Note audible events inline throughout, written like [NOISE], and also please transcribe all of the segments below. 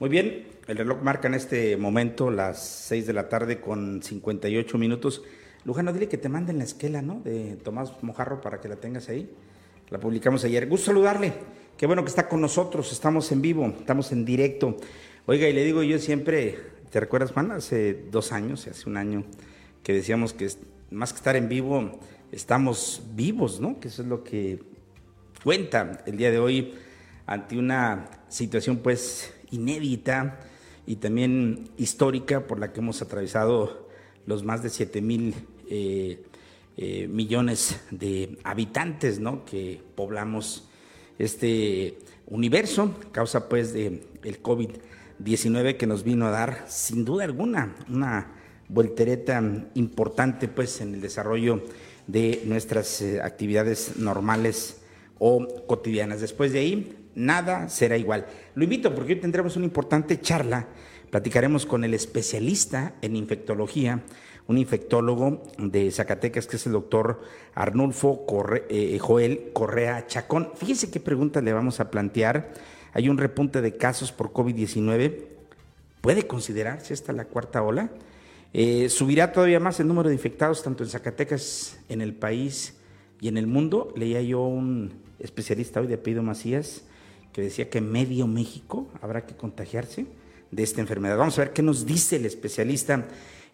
Muy bien, el reloj marca en este momento las 6 de la tarde con 58 minutos. Lujano, dile que te manden la esquela, ¿no? De Tomás Mojarro para que la tengas ahí. La publicamos ayer. Gusto saludarle. Qué bueno que está con nosotros. Estamos en vivo, estamos en directo. Oiga, y le digo yo siempre, ¿te recuerdas, Juan? Hace dos años, hace un año, que decíamos que más que estar en vivo, estamos vivos, ¿no? Que eso es lo que cuenta el día de hoy ante una situación, pues, inédita y también histórica por la que hemos atravesado los más de 7 mil eh, eh, millones de habitantes ¿no? que poblamos este universo, causa pues de el COVID-19 que nos vino a dar sin duda alguna una voltereta importante pues en el desarrollo de nuestras eh, actividades normales o cotidianas. Después de ahí, nada será igual. Lo invito porque hoy tendremos una importante charla. Platicaremos con el especialista en infectología, un infectólogo de Zacatecas, que es el doctor Arnulfo eh, Joel Correa Chacón. Fíjese qué pregunta le vamos a plantear. Hay un repunte de casos por COVID-19. ¿Puede considerarse esta la cuarta ola? Eh, ¿Subirá todavía más el número de infectados tanto en Zacatecas, en el país y en el mundo? Leía yo un especialista hoy de apellido Macías que decía que medio México habrá que contagiarse de esta enfermedad. Vamos a ver qué nos dice el especialista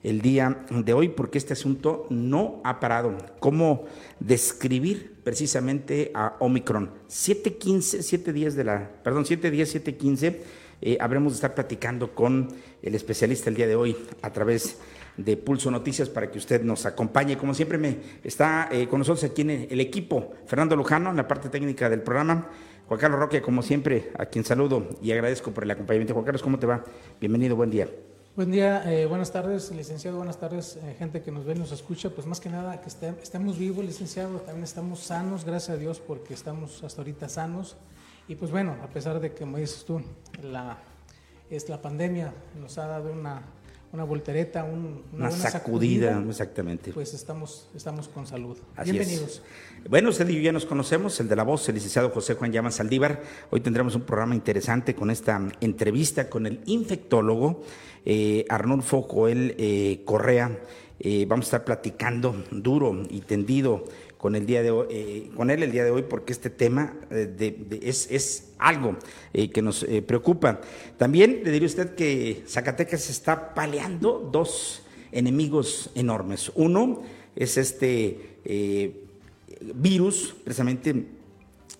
el día de hoy, porque este asunto no ha parado. ¿Cómo describir precisamente a Omicron? 7.15, 7 días de la, perdón, 7 días, 7.15, eh, habremos de estar platicando con el especialista el día de hoy a través de Pulso Noticias para que usted nos acompañe. Como siempre, me está eh, con nosotros aquí en el equipo Fernando Lujano, en la parte técnica del programa. Juan Carlos Roque, como siempre, a quien saludo y agradezco por el acompañamiento. Juan Carlos, ¿cómo te va? Bienvenido, buen día. Buen día, eh, buenas tardes, licenciado, buenas tardes, eh, gente que nos ve y nos escucha. Pues más que nada, que estemos vivos, licenciado, también estamos sanos, gracias a Dios, porque estamos hasta ahorita sanos. Y pues bueno, a pesar de que, como dices tú, es la pandemia nos ha dado una una voltereta, una, sacudida, exactamente. Pues estamos, estamos con salud. Bienvenidos. Bueno, usted y yo ya nos conocemos, el de la voz, el licenciado José Juan Llamas Saldívar. Hoy tendremos un programa interesante con esta entrevista con el infectólogo eh, Arnulfo Joel eh, Correa. Eh, vamos a estar platicando duro y tendido con, el día de hoy, eh, con él el día de hoy porque este tema eh, es, es, algo eh, que nos preocupa. También le diría usted que Zacatecas está paleando dos enemigos enormes. Uno es este virus, precisamente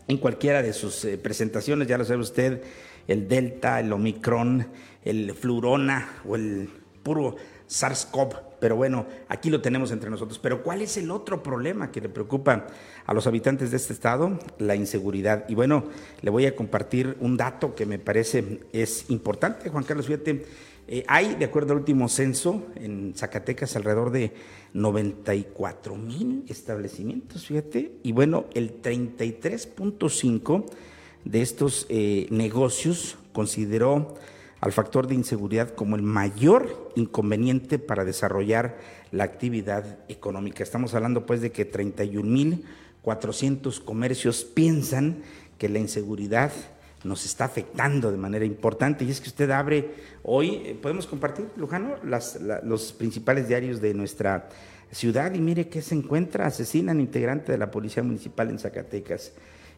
en cualquiera de sus presentaciones, ya lo sabe usted, el Delta, el Omicron, el Flurona o el puro SARS-CoV, pero bueno, aquí lo tenemos entre nosotros. Pero ¿cuál es el otro problema que le preocupa a los habitantes de este estado? La inseguridad. Y bueno, le voy a compartir un dato que me parece es importante, Juan Carlos, fíjate, eh, hay, de acuerdo al último censo, en Zacatecas alrededor de 94 mil establecimientos, fíjate, y bueno, el 33.5 de estos eh, negocios consideró al factor de inseguridad como el mayor inconveniente para desarrollar la actividad económica. Estamos hablando pues de que 31.400 comercios piensan que la inseguridad nos está afectando de manera importante y es que usted abre hoy, eh, podemos compartir, Lujano, los principales diarios de nuestra ciudad y mire que se encuentra, asesinan integrante de la Policía Municipal en Zacatecas.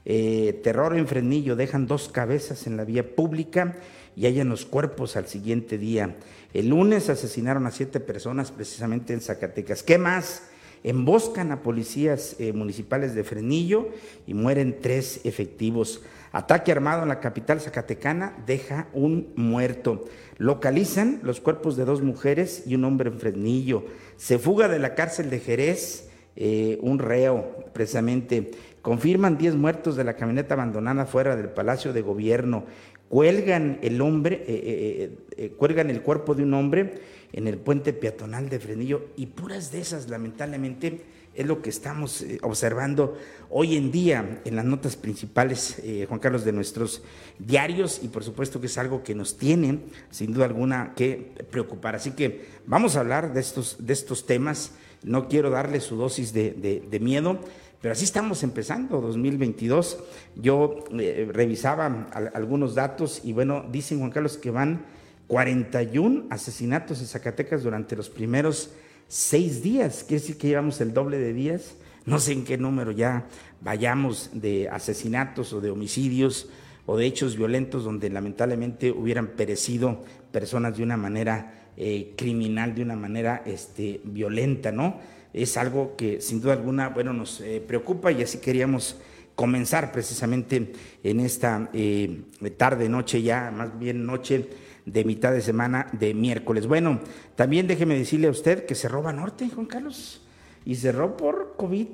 Eh, terror en Frenillo, dejan dos cabezas en la vía pública y hallan los cuerpos al siguiente día. El lunes asesinaron a siete personas precisamente en Zacatecas. ¿Qué más? Emboscan a policías eh, municipales de Frenillo y mueren tres efectivos. Ataque armado en la capital zacatecana deja un muerto. Localizan los cuerpos de dos mujeres y un hombre en Frenillo. Se fuga de la cárcel de Jerez eh, un reo, precisamente. Confirman 10 muertos de la camioneta abandonada fuera del Palacio de Gobierno cuelgan el hombre, eh, eh, eh, cuelgan el cuerpo de un hombre en el puente peatonal de Frenillo y puras de esas, lamentablemente, es lo que estamos observando hoy en día en las notas principales, Juan Carlos, de nuestros diarios y por supuesto que es algo que nos tiene, sin duda alguna, que preocupar. Así que vamos a hablar de estos, de estos temas. No quiero darle su dosis de, de miedo, Pero así estamos empezando 2022. Yo eh, revisaba algunos datos y bueno, dicen Juan Carlos que van 41 asesinatos en Zacatecas durante los primeros seis días. Quiere decir que llevamos el doble de días. No sé en qué número ya vayamos de asesinatos o de homicidios o de hechos violentos donde lamentablemente hubieran perecido personas de una manera eh, criminal, de una manera este, violenta, ¿no? Es algo que sin duda alguna, bueno, nos eh, preocupa y así queríamos comenzar precisamente en esta eh, tarde, noche ya, más bien noche de mitad de semana de miércoles. Bueno, también déjeme decirle a usted que cerró Banorte, Juan Carlos, y cerró por COVID,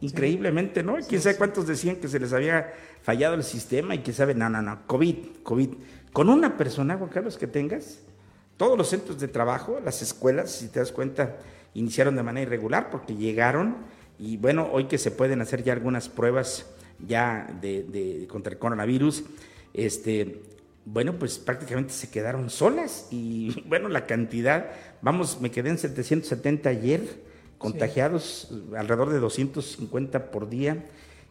increíblemente, ¿no? Quién sabe cuántos decían que se les había fallado el sistema y que sabe, no, no, no, COVID, COVID. Con una persona, Juan Carlos, que tengas, todos los centros de trabajo, las escuelas, si te das cuenta, iniciaron de manera irregular porque llegaron y bueno, hoy que se pueden hacer ya algunas pruebas ya de, contra el coronavirus, este, bueno, pues prácticamente se quedaron solas y [LAUGHS] bueno, la cantidad, vamos, me quedé en 770 ayer, contagiados alrededor de 250 por día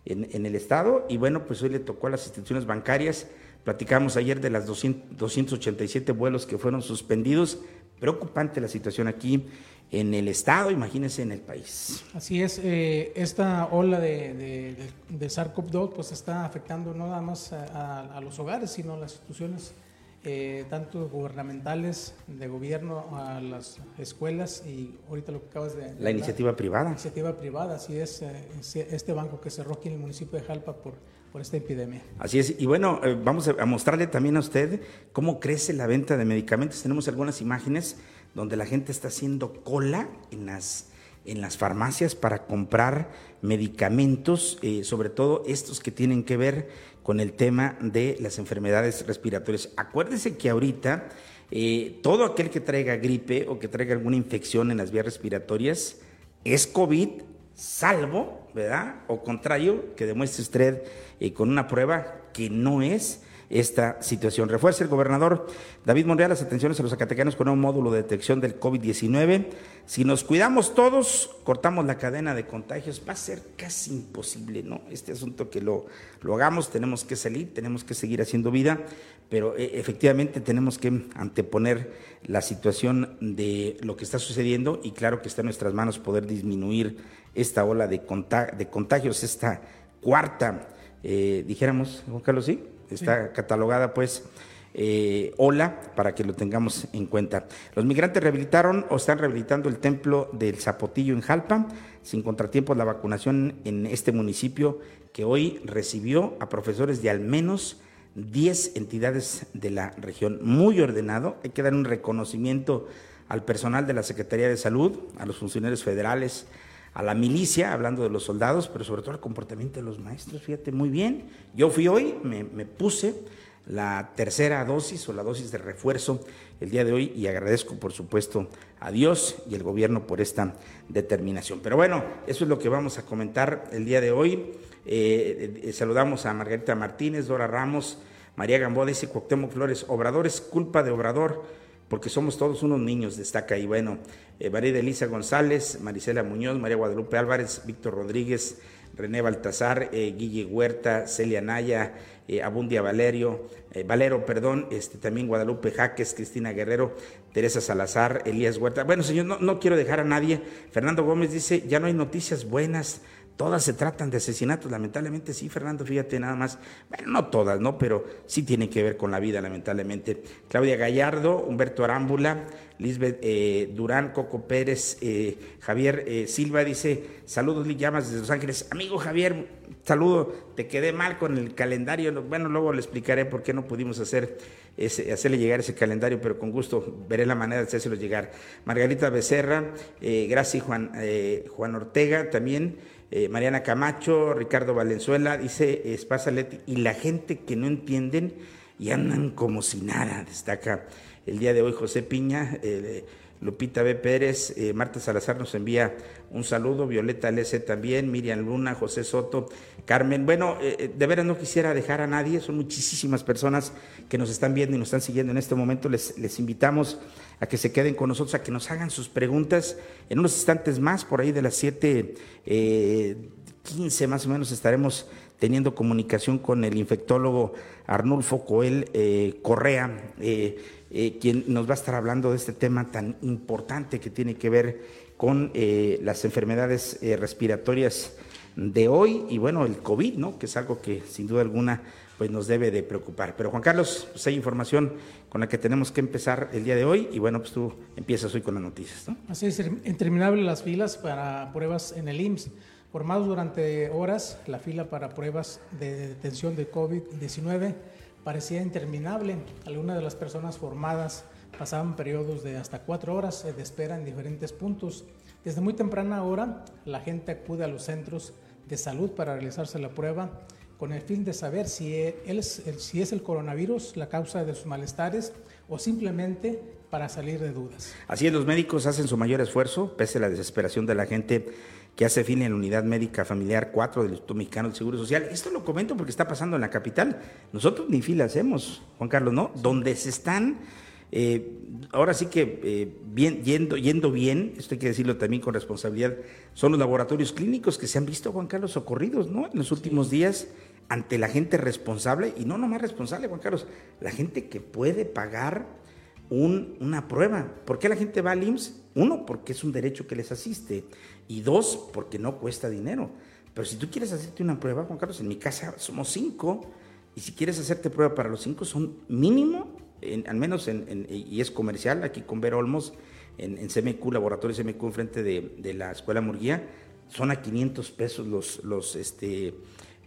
en, en, el estado y bueno, pues hoy le tocó a las instituciones bancarias, platicamos ayer de las 287 vuelos que fueron suspendidos, preocupante la situación aquí en el Estado, imagínense en el país. Así es, eh, esta ola de, de, de SARS-CoV-2 pues está afectando no nada más a, los hogares, sino a las instituciones, eh, tanto gubernamentales, de gobierno, a las escuelas y ahorita lo que acabas de... La iniciativa privada. La iniciativa privada, así es, eh, este banco que cerró aquí en el municipio de Jalpa por por esta epidemia. Así es, y bueno, vamos a mostrarle también a usted cómo crece la venta de medicamentos. Tenemos algunas imágenes donde la gente está haciendo cola en las, en las farmacias para comprar medicamentos, eh, sobre todo estos que tienen que ver con el tema de las enfermedades respiratorias. Acuérdese que ahorita eh, todo aquel que traiga gripe o que traiga alguna infección en las vías respiratorias es COVID, salvo, ¿verdad? O contrario, que demuestre usted eh, con una prueba que no es esta situación. Refuerza el gobernador David Monreal las atenciones a los zacatecanos con un módulo de detección del COVID-19. Si nos cuidamos todos, cortamos la cadena de contagios, va a ser casi imposible, ¿no? Este asunto que lo, lo hagamos, tenemos que salir, tenemos que seguir haciendo vida, pero eh, efectivamente tenemos que anteponer la situación de lo que está sucediendo y claro que está en nuestras manos poder disminuir esta ola de, de contagios, esta cuarta, eh, dijéramos, Juan Carlos, ¿sí? está catalogada pues eh, ola para que lo tengamos en cuenta. Los migrantes rehabilitaron o están rehabilitando el templo del Zapotillo en Jalpa, sin contratiempos la vacunación en este municipio que hoy recibió a profesores de al menos 10 entidades de la región. Muy ordenado, hay que dar un reconocimiento al personal de la Secretaría de Salud, a los funcionarios federales, a la milicia, hablando de los soldados, pero sobre todo al comportamiento de los maestros. Fíjate, muy bien. Yo fui hoy, me, puse la tercera dosis o la dosis de refuerzo el día de hoy y agradezco por supuesto a Dios y el gobierno por esta determinación. Pero bueno, eso es lo que vamos a comentar el día de hoy. Eh, eh, saludamos a Margarita Martínez, Dora Ramos, María Gamboa, dice Cuauhtémoc Flores, Obrador es culpa de Obrador porque somos todos unos niños, destaca ahí. Bueno, eh, María Elisa González, Marisela Muñoz, María Guadalupe Álvarez, Víctor Rodríguez, René Baltazar, eh, Guille Huerta, Celia Naya, eh, Abundia Valerio, eh, Valero, perdón, este, también Guadalupe Jaques, Cristina Guerrero, Teresa Salazar, Elías Huerta. Bueno, señor, no, no quiero dejar a nadie. Fernando Gómez dice, ya no hay noticias buenas Todas se tratan de asesinatos, lamentablemente sí, Fernando, fíjate nada más. Bueno, no todas, ¿no? Pero sí tienen que ver con la vida, lamentablemente. Claudia Gallardo, Humberto Arámbula, Lisbeth eh, Durán, Coco Pérez, eh, Javier eh, Silva dice, saludos, Llamas desde Los Ángeles. Amigo Javier, saludo, te quedé mal con el calendario. Bueno, luego le explicaré por qué no pudimos hacer ese, hacerle llegar ese calendario, pero con gusto veré la manera de hacérselo llegar. Margarita Becerra, gracias Juan, Juan Ortega también. Eh, Mariana Camacho, Ricardo Valenzuela, dice Espazalet, y la gente que no entienden y andan como si nada, destaca el día de hoy José Piña, eh, Lupita B. Pérez, eh, Marta Salazar nos envía un saludo, Violeta L.C. también, Miriam Luna, José Soto, Carmen. Bueno, de veras no quisiera dejar a nadie, son muchísimas personas que nos están viendo y nos están siguiendo en este momento. Les, les invitamos a que se queden con nosotros, a que nos hagan sus preguntas en unos instantes más, por ahí de las 7. Eh, 15 más o menos estaremos teniendo comunicación con el infectólogo Arnulfo Coel eh, Correa, eh, eh, quien nos va a estar hablando de este tema tan importante que tiene que ver con las enfermedades respiratorias de hoy y bueno, el COVID, ¿no? Que es algo que sin duda alguna pues nos debe de preocupar. Pero Juan Carlos, pues hay información con la que tenemos que empezar el día de hoy y bueno, pues tú empiezas hoy con las noticias, ¿no? Así es, interminables las filas para pruebas en el IMSS. Formados durante horas, la fila para pruebas de detención de COVID-19 parecía interminable. Algunas de las personas formadas pasaban periodos de hasta cuatro horas de espera en diferentes puntos. Desde muy temprana hora, la gente acude a los centros de salud para realizarse la prueba con el fin de saber si, si es el coronavirus la causa de sus malestares o simplemente para salir de dudas. Así es, los médicos hacen su mayor esfuerzo, pese a la desesperación de la gente que hace fin en la unidad médica familiar 4 del Instituto Mexicano del Seguro Social. Esto lo comento porque está pasando en la capital. Nosotros ni fila hacemos, Juan Carlos, ¿no? Donde se están, eh, ahora sí que eh, bien, yendo, yendo bien, esto hay que decirlo también con responsabilidad, son los laboratorios clínicos que se han visto, Juan Carlos, socorridos, ¿no? En los últimos días ante la gente responsable, y no nomás responsable, Juan Carlos, la gente que puede pagar una prueba. ¿Por qué la gente va al IMSS? Uno, porque es un derecho que les asiste. Y dos, porque no cuesta dinero. Pero si tú quieres hacerte una prueba, Juan Carlos, en mi casa somos cinco, y si quieres hacerte prueba para los cinco, son mínimo, al menos, en, y es comercial, aquí con Ver Olmos, en, en CMQ, Laboratorio CMQ, enfrente de, la Escuela Murguía, son a 500 pesos los, los, este,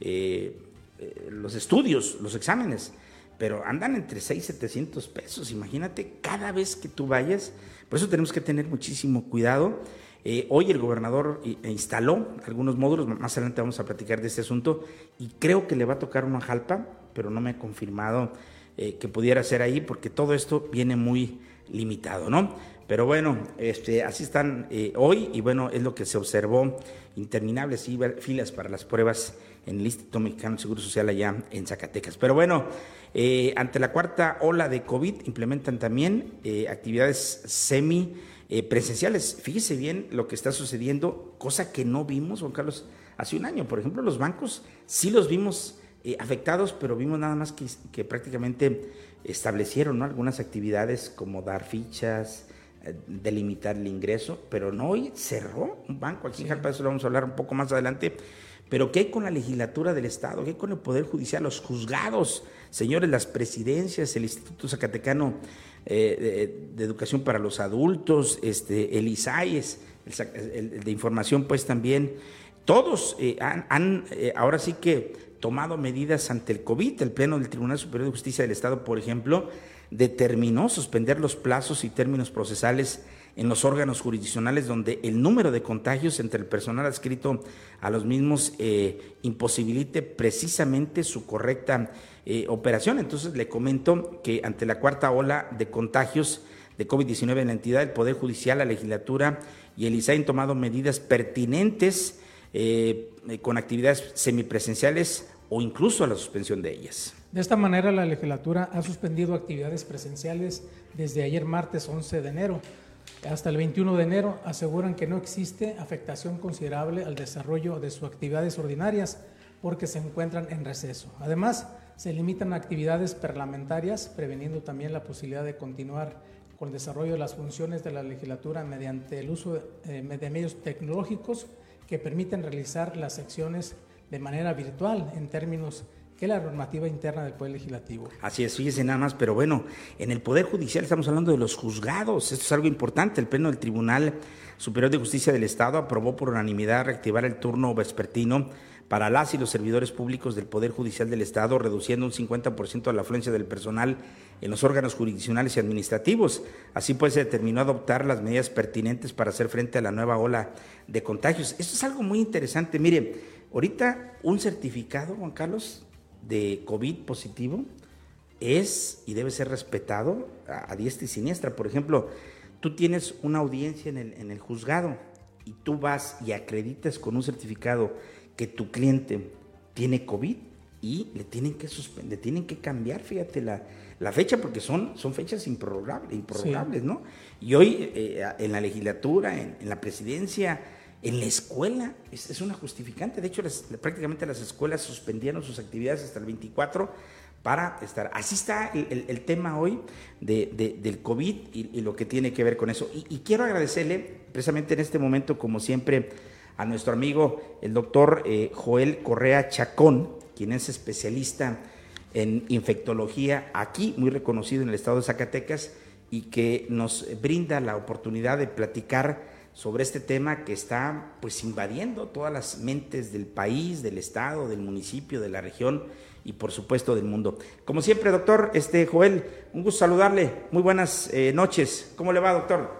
eh, eh, los estudios, los exámenes pero andan entre 6 y 700 pesos. Imagínate cada vez que tú vayas. Por eso tenemos que tener muchísimo cuidado. Eh, hoy el gobernador instaló algunos módulos, más adelante vamos a platicar de este asunto, y creo que le va a tocar una jalpa, pero no me ha confirmado eh, que pudiera ser ahí, porque todo esto viene muy limitado, ¿no? Pero bueno, este, así están eh, hoy, y bueno, es lo que se observó, interminables filas para las pruebas en el Instituto Mexicano de Seguro Social allá en Zacatecas. Pero bueno, eh, ante la cuarta ola de COVID implementan también eh, actividades semi eh, presenciales. Fíjese bien lo que está sucediendo, cosa que no vimos, Juan Carlos, hace un año. Por ejemplo, los bancos sí los vimos afectados, pero vimos nada más que, prácticamente establecieron algunas actividades como dar fichas, delimitar el ingreso, pero no hoy cerró un banco. Aquí en Jalpa, eso lo vamos a hablar un poco más adelante. Pero ¿qué hay con la legislatura del Estado? ¿Qué hay con el Poder Judicial? Los juzgados, señores, las presidencias, el Instituto Zacatecano eh, de, Educación para los Adultos, este, el el, de Información, pues también, todos eh, han, eh, ahora sí que tomado medidas ante el COVID. El Pleno del Tribunal Superior de Justicia del Estado, por ejemplo, determinó suspender los plazos y términos procesales en los órganos jurisdiccionales donde el número de contagios entre el personal adscrito a los mismos imposibilite precisamente su correcta eh, operación. Entonces le comento que ante la cuarta ola de contagios de COVID-19 en la entidad, el Poder Judicial, la legislatura y el ISAI han tomado medidas pertinentes eh, con actividades semipresenciales o incluso a la suspensión de ellas. De esta manera, la legislatura ha suspendido actividades presenciales desde ayer martes 11 de enero hasta el 21 de enero aseguran que no existe afectación considerable al desarrollo de sus actividades ordinarias porque se encuentran en receso. Además, se limitan actividades parlamentarias, preveniendo también la posibilidad de continuar con el desarrollo de las funciones de la legislatura mediante el uso eh, de medios tecnológicos que permiten realizar las secciones de manera virtual en términos que la normativa interna del Poder Legislativo. Así es, fíjese nada más, pero bueno, en el Poder Judicial estamos hablando de los juzgados, esto es algo importante, el Pleno del Tribunal Superior de Justicia del Estado aprobó por unanimidad reactivar el turno vespertino para las y los servidores públicos del Poder Judicial del Estado, reduciendo un 50% la afluencia del personal en los órganos jurisdiccionales y administrativos. Así pues, se determinó adoptar las medidas pertinentes para hacer frente a la nueva ola de contagios. Esto es algo muy interesante. Mire, ahorita un certificado, Juan Carlos, de COVID positivo es y debe ser respetado a, diestra y siniestra. Por ejemplo, tú tienes una audiencia en el, en el juzgado y tú vas y acreditas con un certificado que tu cliente tiene COVID y le tienen que suspender, le tienen que cambiar, fíjate, la, la fecha, porque son, son fechas improrrogables, improrrogables ¿no? Y hoy eh, en la legislatura, en, en la presidencia, en la escuela. Es, una justificante. De hecho, prácticamente las escuelas suspendieron sus actividades hasta el 24 para estar. Así está el, tema hoy del COVID y, lo que tiene que ver con eso. Y, quiero agradecerle precisamente en este momento, como siempre, a nuestro amigo, el doctor eh, Joel Correa Chacón, quien es especialista en infectología aquí, muy reconocido en el estado de Zacatecas, y que nos brinda la oportunidad de platicar sobre este tema que está pues invadiendo todas las mentes del país, del estado, del municipio, de la región y por supuesto del mundo. Como siempre, doctor este Joel, un gusto saludarle. Muy buenas eh, noches. ¿Cómo le va, doctor?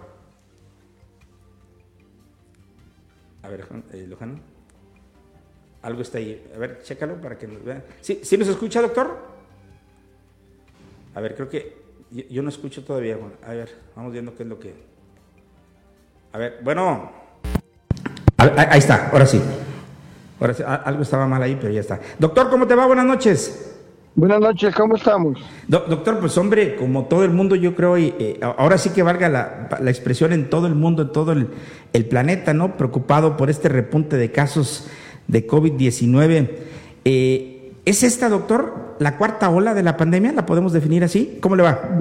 A ver, eh. Algo está ahí. A ver, chécalo para que nos vean. ¿Sí, ¿Sí nos escucha, doctor? A ver, creo que yo, no escucho todavía. a ver, vamos viendo qué es lo que... A ver, bueno. ahí está, ahora sí. Ahora sí, algo estaba mal ahí, pero ya está. Doctor, ¿cómo te va? Buenas noches. Buenas noches, ¿cómo estamos? doctor, pues hombre, como todo el mundo, yo creo, y, eh, ahora sí que valga la, expresión en todo el mundo, en todo el, el, planeta, ¿no? Preocupado por este repunte de casos de COVID-19. Eh, ¿Es esta, doctor, la cuarta ola de la pandemia? ¿La podemos definir así? ¿Cómo le va?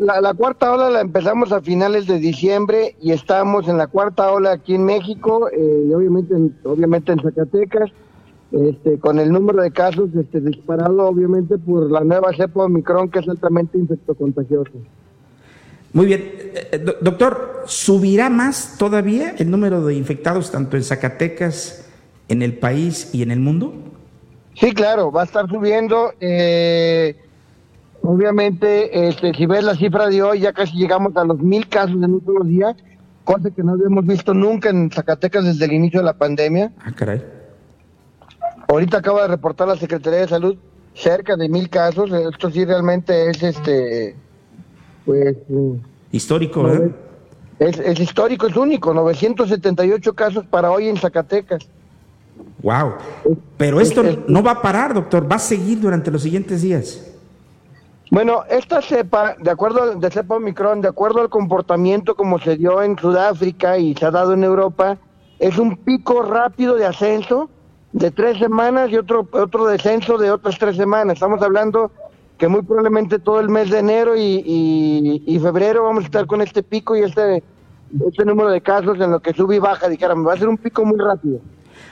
la, cuarta ola la empezamos a finales de diciembre y estamos en la cuarta ola aquí en México, eh, y obviamente, en, obviamente en Zacatecas, este, con el número de casos este, disparado obviamente por la nueva cepa Omicron que es altamente infectocontagiosa. Muy bien. Eh, eh, doctor, ¿subirá más todavía el número de infectados tanto en Zacatecas, en el país y en el mundo? Sí, claro, va a estar subiendo. Eh, obviamente, este, si ves la cifra de hoy, ya casi llegamos a los mil casos en un solo día, cosa que no habíamos visto nunca en Zacatecas desde el inicio de la pandemia. Ah, caray. Ahorita acaba de reportar la Secretaría de Salud cerca de mil casos. Esto sí realmente es este, pues. Histórico, ¿eh? Es, es histórico, es único. 978 casos para hoy en Zacatecas. Wow. Pero esto no va a parar, doctor, va a seguir durante los siguientes días. Bueno, esta cepa, de acuerdo al de cepa Omicron, de acuerdo al comportamiento como se dio en Sudáfrica y se ha dado en Europa, es un pico rápido de ascenso de tres semanas y otro otro descenso de otras tres semanas. Estamos hablando que muy probablemente todo el mes de enero y, febrero vamos a estar con este pico y este, este número de casos en lo que sube y baja. Dijéramos, va a ser un pico muy rápido.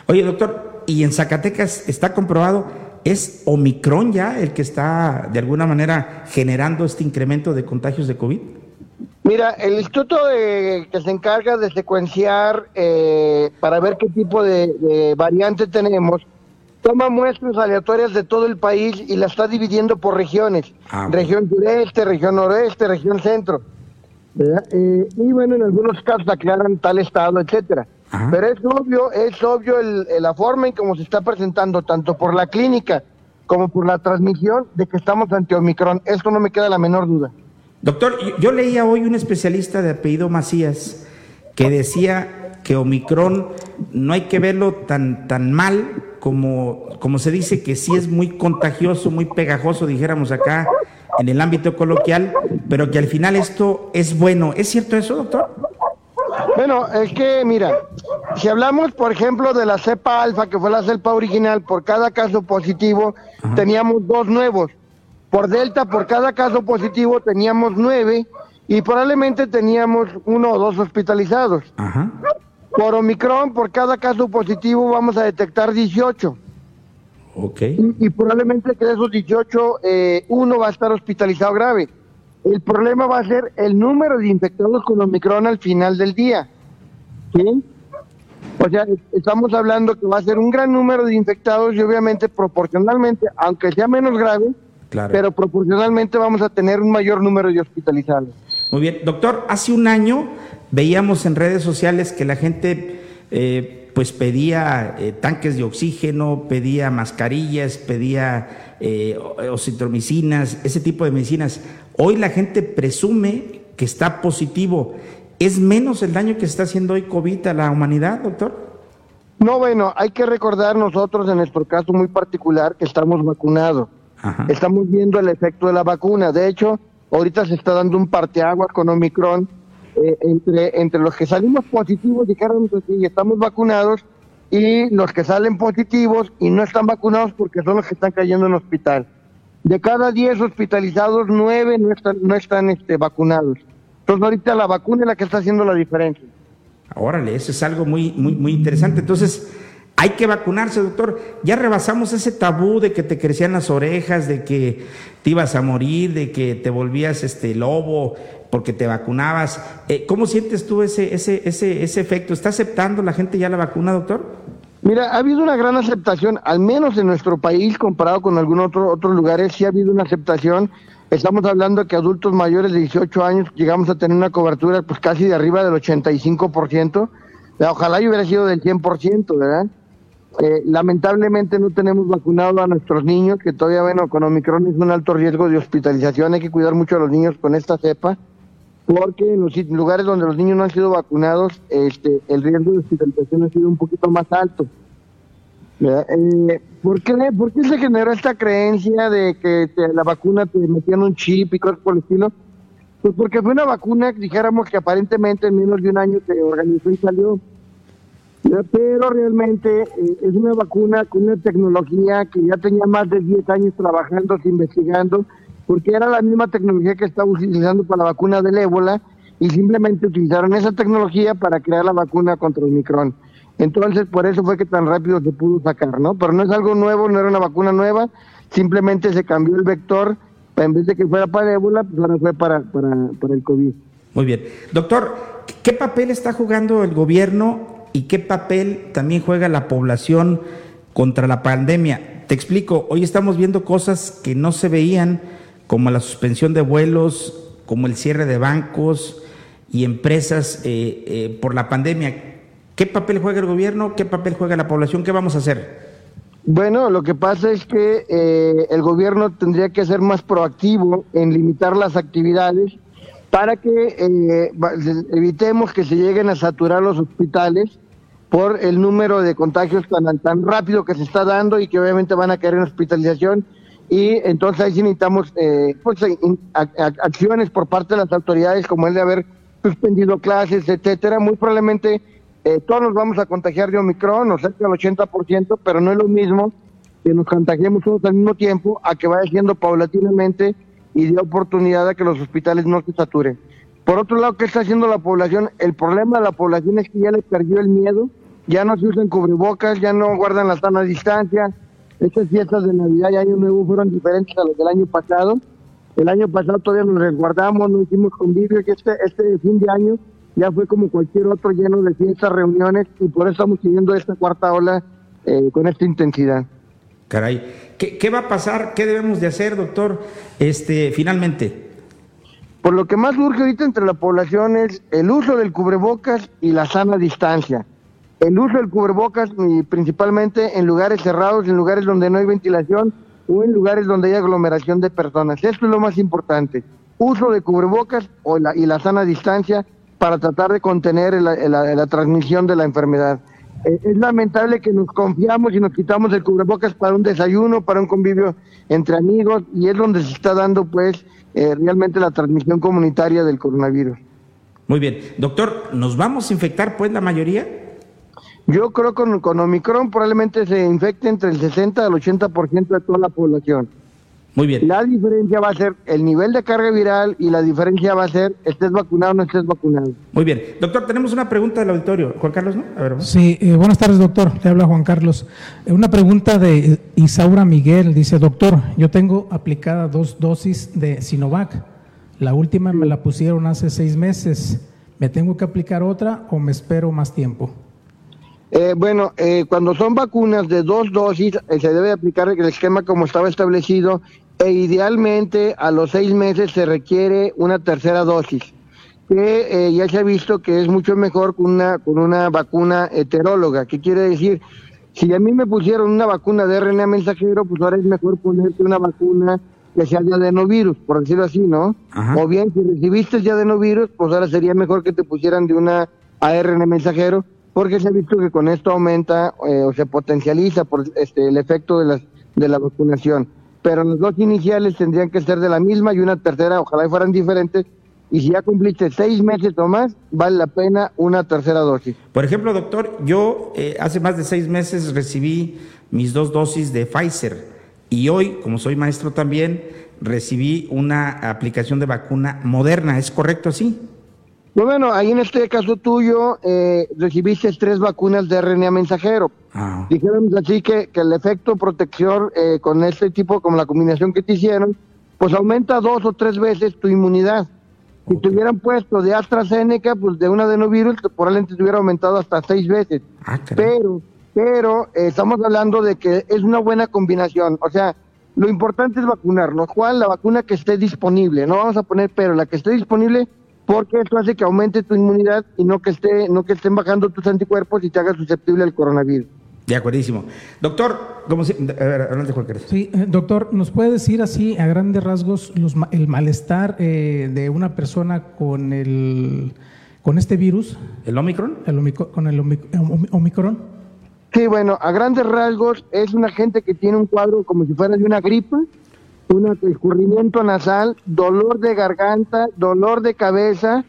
Oye, doctor, ¿y en Zacatecas está comprobado, es Omicron ya el que está de alguna manera generando este incremento de contagios de COVID? Mira, el instituto que se encarga de secuenciar eh, para ver qué tipo de, variante tenemos, toma muestras aleatorias de todo el país y la está dividiendo por regiones. Ah, región sureste, región noreste, región centro. Eh, y bueno, en algunos casos aclaran tal estado, etcétera. Pero es obvio, es obvio la forma en cómo se está presentando, tanto por la clínica como por la transmisión, de que estamos ante Omicron. Esto no me queda la menor duda. Doctor, yo leía hoy un especialista de apellido Macías que decía que Omicron no hay que verlo tan, tan mal como, como se dice que sí es muy contagioso, muy pegajoso, dijéramos acá en el ámbito coloquial, pero que al final esto es bueno. ¿Es cierto eso, doctor? Bueno, es que mira, si hablamos, por ejemplo, de la cepa alfa, que fue la cepa original, por cada caso positivo teníamos dos nuevos. Por delta, por cada caso positivo teníamos nueve y probablemente teníamos uno o dos hospitalizados. Por Omicron, por cada caso positivo vamos a detectar 18. Ok. Y, probablemente que de esos 18, eh, uno va a estar hospitalizado grave. El problema va a ser el número de infectados con Omicron al final del día. ¿Sí? O sea, estamos hablando que va a ser un gran número de infectados y obviamente proporcionalmente, aunque sea menos grave, pero proporcionalmente vamos a tener un mayor número de hospitalizados. Muy bien, doctor, hace un año veíamos en redes sociales que la gente eh, pues pedía eh, tanques de oxígeno, pedía mascarillas, pedía eh, ocitromicinas, ese tipo de medicinas. Hoy la gente presume que está positivo. ¿Es menos el daño que está haciendo hoy COVID a la humanidad, doctor? No, bueno, hay que recordar nosotros en nuestro caso muy particular que estamos vacunados. Estamos viendo el efecto de la vacuna. De hecho, ahorita se está dando un parteaguas con Omicron eh, entre, entre los que salimos positivos, y estamos vacunados, y los que salen positivos y no están vacunados porque son los que están cayendo en hospital. De cada 10 hospitalizados, 9 no están, no están este, vacunados. Entonces ahorita la vacuna es la que está haciendo la diferencia. Órale, eso es algo muy, muy, muy interesante. Entonces, hay que vacunarse, doctor. Ya rebasamos ese tabú de que te crecían las orejas, de que te ibas a morir, de que te volvías este lobo porque te vacunabas. Eh, ¿Cómo sientes tú ese, ese, ese, ese efecto? ¿Está aceptando la gente ya la vacuna, doctor? Mira, ha habido una gran aceptación, al menos en nuestro país, comparado con algunos otro, otros lugares, sí ha habido una aceptación. Estamos hablando que adultos mayores de 18 años llegamos a tener una cobertura pues casi de arriba del 85%. Ojalá hubiera sido del 100%, ¿verdad? Eh, lamentablemente no tenemos vacunado a nuestros niños, que todavía, bueno, con Omicron es un alto riesgo de hospitalización. Hay que cuidar mucho a los niños con esta cepa, porque en los lugares donde los niños no han sido vacunados, este, el riesgo de hospitalización ha sido un poquito más alto. Eh, ¿por, qué, ¿Por qué se generó esta creencia de que la vacuna te metían un chip y cosas por el estilo? Pues porque fue una vacuna, dijéramos que aparentemente en menos de un año se organizó y salió. Pero realmente eh, es una vacuna con una tecnología que ya tenía más de 10 años trabajando, investigando, porque era la misma tecnología que estaba utilizando para la vacuna del ébola y simplemente utilizaron esa tecnología para crear la vacuna contra el Omicron. Entonces, por eso fue que tan rápido se pudo sacar, ¿no? Pero no es algo nuevo, no era una vacuna nueva, simplemente se cambió el vector, en vez de que fuera para ébola, pues ahora fue para, para, para el COVID. Muy bien. Doctor, ¿qué papel está jugando el gobierno y qué papel también juega la población contra la pandemia? Te explico, hoy estamos viendo cosas que no se veían, como la suspensión de vuelos, como el cierre de bancos y empresas eh, eh, por la pandemia. ¿Qué papel juega el gobierno? ¿Qué papel juega la población? ¿Qué vamos a hacer? Bueno, lo que pasa es que eh, el gobierno tendría que ser más proactivo en limitar las actividades para que eh, evitemos que se lleguen a saturar los hospitales por el número de contagios tan, tan rápido que se está dando y que obviamente van a caer en hospitalización. Y entonces ahí sí necesitamos eh, pues, acciones por parte de las autoridades como el de haber suspendido clases, etcétera. Muy probablemente eh, todos nos vamos a contagiar de Omicron, o cerca del 80%, pero no es lo mismo que nos contagiemos todos al mismo tiempo a que vaya siendo paulatinamente y dé oportunidad a que los hospitales no se saturen. Por otro lado, ¿qué está haciendo la población? El problema de la población es que ya le perdió el miedo, ya no se usan cubrebocas, ya no guardan la sana distancia. Estas fiestas de Navidad y Año Nuevo fueron diferentes a las del año pasado. El año pasado todavía nos resguardamos, no hicimos convivio, que este, este fin de año ya fue como cualquier otro lleno de fiestas, reuniones, y por eso estamos siguiendo esta cuarta ola eh, con esta intensidad. Caray, ¿Qué, va a pasar? ¿Qué debemos de hacer, doctor? Este, finalmente. Por lo que más urge ahorita entre la población es el uso del cubrebocas y la sana distancia. El uso del cubrebocas y principalmente en lugares cerrados, en lugares donde no hay ventilación o en lugares donde hay aglomeración de personas. Esto es lo más importante. Uso de cubrebocas o y la sana distancia para tratar de contener la, transmisión de la enfermedad. Eh, es lamentable que nos confiamos y nos quitamos el cubrebocas para un desayuno, para un convivio entre amigos, y es donde se está dando, pues, eh, realmente la transmisión comunitaria del coronavirus. Muy bien. Doctor, ¿nos vamos a infectar, pues, la mayoría? Yo creo que con, con Omicron probablemente se infecte entre el 60 al 80% de toda la población. Muy bien. La diferencia va a ser el nivel de carga viral y la diferencia va a ser estés vacunado o no estés vacunado. Muy bien. Doctor, tenemos una pregunta del auditorio. Juan Carlos, ¿no? A ver, sí, eh, buenas tardes, doctor. Le habla Juan Carlos. Eh, una pregunta de Isaura Miguel. Dice, doctor, yo tengo aplicada dos dosis de Sinovac. La última me la pusieron hace seis meses. ¿Me tengo que aplicar otra o me espero más tiempo? Eh, bueno, eh, cuando son vacunas de dos dosis, eh, se debe aplicar el esquema como estaba establecido e idealmente a los seis meses se requiere una tercera dosis, que ya se ha visto que es mucho mejor con una, con una vacuna heteróloga. ¿Qué quiere decir? Si a mí me pusieron una vacuna de RNA mensajero, pues ahora es mejor ponerte una vacuna que sea de adenovirus, por decirlo así, ¿no? O bien, si recibiste ya adenovirus, pues ahora sería mejor que te pusieran de una ARN mensajero porque se ha visto que con esto aumenta eh, o se potencializa por este, el efecto de, las, de la vacunación. Pero los dos iniciales tendrían que ser de la misma y una tercera, ojalá fueran diferentes, y si ya cumpliste seis meses o más, vale la pena una tercera dosis. Por ejemplo, doctor, yo eh, hace más de seis meses recibí mis dos dosis de Pfizer y hoy, como soy maestro también, recibí una aplicación de vacuna moderna. ¿Es correcto así? Pues bueno, ahí en este caso tuyo eh, recibiste tres vacunas de RNA mensajero. Ah. Dijéramos así que, que, el efecto protección eh, con este tipo, como la combinación que te hicieron, pues aumenta dos o tres veces tu inmunidad. Si te hubieran puesto de AstraZeneca, pues de un adenovirus, probablemente te hubiera aumentado hasta seis veces. Ah, pero, pero eh, estamos hablando de que es una buena combinación. O sea, lo importante es vacunarnos. ¿Cuál? La vacuna que esté disponible. No vamos a poner pero, la que esté disponible porque eso hace que aumente tu inmunidad y no que esté no que estén bajando tus anticuerpos y te hagas susceptible al coronavirus. De acuerdísimo. Doctor, ¿cómo se, a ver, adelante Juan. Sí, eh, doctor, ¿nos puede decir así a grandes rasgos los, el malestar eh, de una persona con el con este virus? ¿El Omicron? El con el Omicron. Sí, bueno, a grandes rasgos es una gente que tiene un cuadro como si fuera de una gripa, un escurrimiento nasal, dolor de garganta, dolor de cabeza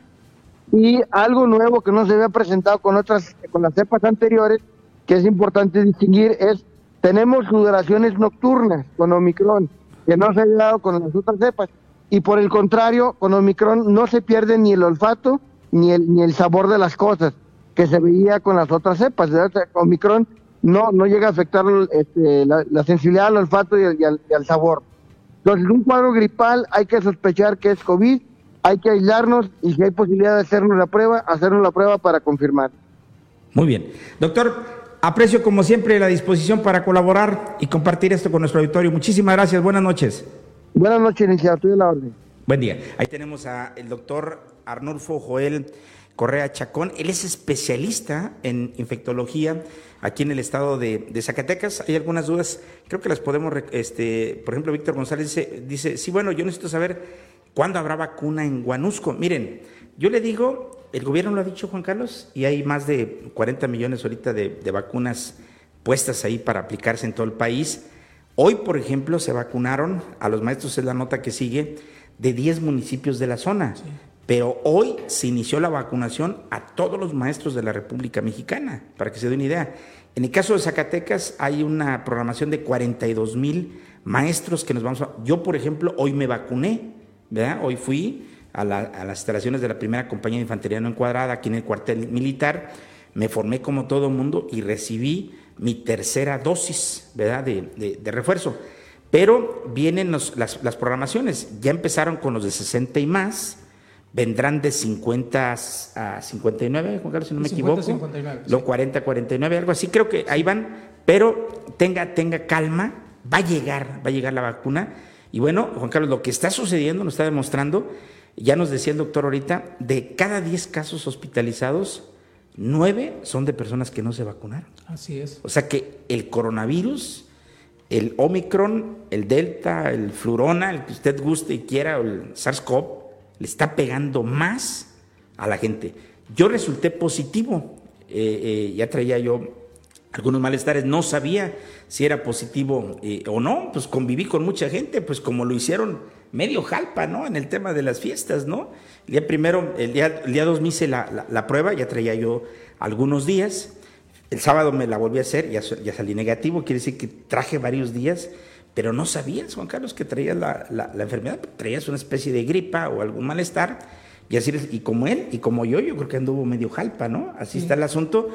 y algo nuevo que no se había presentado con otras, con las cepas anteriores, que es importante distinguir, es tenemos sudoraciones nocturnas con Omicron, que no se ha dado con las otras cepas. Y por el contrario, con Omicron no se pierde ni el olfato ni el, ni el sabor de las cosas que se veía con las otras cepas. Omicron no, no llega a afectar este, la, sensibilidad al olfato y y al sabor. Entonces, un cuadro gripal hay que sospechar que es COVID, hay que aislarnos y si hay posibilidad de hacernos la prueba, hacernos la prueba para confirmar. Muy bien. Doctor, aprecio como siempre la disposición para colaborar y compartir esto con nuestro auditorio. Muchísimas gracias. Buenas noches. Buenas noches, iniciado. Estoy de la orden. Buen día. Ahí tenemos al doctor Arnulfo Joel Correa Chacón. Él es especialista en infectología aquí en el estado de, Zacatecas. Hay algunas dudas, creo que las podemos, este, por ejemplo, Víctor González dice, dice, sí, bueno, yo necesito saber cuándo habrá vacuna en Guanusco. Miren, yo le digo, el gobierno lo ha dicho, Juan Carlos, y hay más de 40 millones ahorita de, vacunas puestas ahí para aplicarse en todo el país. Hoy, por ejemplo, se vacunaron a los maestros, es la nota que sigue, de 10 municipios de la zona. Pero hoy se inició la vacunación a todos los maestros de la República Mexicana, para que se dé una idea. En el caso de Zacatecas hay una programación de 42 mil maestros que nos vamos a... Yo, por ejemplo, hoy me vacuné, ¿verdad? Hoy fui a, las instalaciones de la primera compañía de infantería no encuadrada aquí en el cuartel militar, me formé como todo mundo y recibí mi tercera dosis, ¿verdad? De, refuerzo. Pero vienen las, las programaciones, ya empezaron con los de 60 y más, vendrán de 50 a 59, Juan Carlos, si no me 50, equivoco. 59, Lo 40, 49, algo así, creo que ahí van, pero tenga, tenga calma, va a llegar, va a llegar la vacuna. Y bueno, Juan Carlos, lo que está sucediendo nos está demostrando, ya nos decía el doctor ahorita, de cada 10 casos hospitalizados, 9 son de personas que no se vacunaron. Así es. O sea que el coronavirus, el Omicron, el Delta, el Flurona, el que usted guste y quiera, o el SARS-CoV, le está pegando más a la gente. Yo resulté positivo, eh, eh, ya traía yo algunos malestares, no sabía si era positivo eh, o no, pues conviví con mucha gente, pues como lo hicieron medio jalpa, ¿no? En el tema de las fiestas, ¿no? El día primero, el día, el día dos me hice la, prueba, ya traía yo algunos días, el sábado me la volví a hacer, ya, ya salí negativo, quiere decir que traje varios días, pero no sabías, Juan Carlos, que traías la, la, enfermedad, traías una especie de gripa o algún malestar, y así y como él y como yo, yo creo que anduvo medio jalpa, ¿no? Así está el asunto.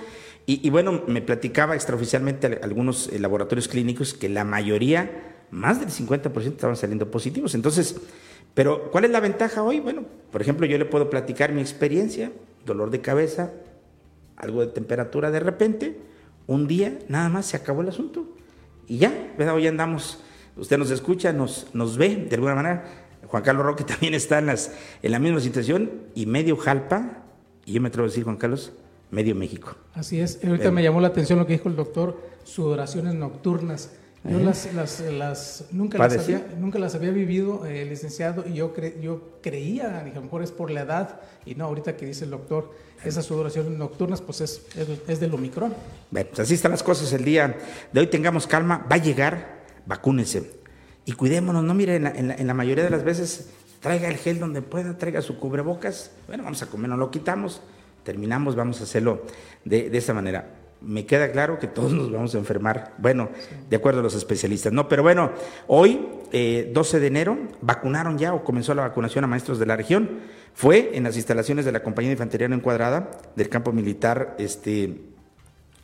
Y, bueno, me platicaba extraoficialmente algunos eh, laboratorios clínicos que la mayoría, más del 50% estaban saliendo positivos. Entonces, pero ¿cuál es la ventaja hoy? Bueno, por ejemplo, yo le puedo platicar mi experiencia, dolor de cabeza, algo de temperatura de repente, un día nada más se acabó el asunto. Y ya, ¿verdad? Hoy andamos usted nos escucha, nos, nos ve de alguna manera. Juan Carlos Roque [LAUGHS] también está en, las, en la misma situación y medio Jalpa, y yo me atrevo a decir, Juan Carlos, medio México. Así es. Ahorita me llamó la atención lo que dijo el doctor, sudoraciones nocturnas. Yo las, las, las, nunca, las había, nunca las había vivido, eh, licenciado, y yo, cre, yo creía, dije, a lo mejor es por la edad, y no, ahorita que dice el doctor, esas sudoraciones nocturnas, pues es, es, es del Omicron. Bueno, pues así están las cosas el día de hoy, tengamos calma, va a llegar vacúnense. Y cuidémonos, no mire, en la, mayoría de las veces traiga el gel donde pueda, traiga su cubrebocas. Bueno, vamos a comer, no lo quitamos, terminamos, vamos a hacerlo de, de esa manera me queda claro que todos nos vamos a enfermar. Bueno, de acuerdo a los especialistas. No, pero bueno, hoy, 12 eh, de enero, vacunaron ya o comenzó la vacunación a maestros de la región. Fue en las instalaciones de la Compañía de Infantería no Encuadrada del campo militar este,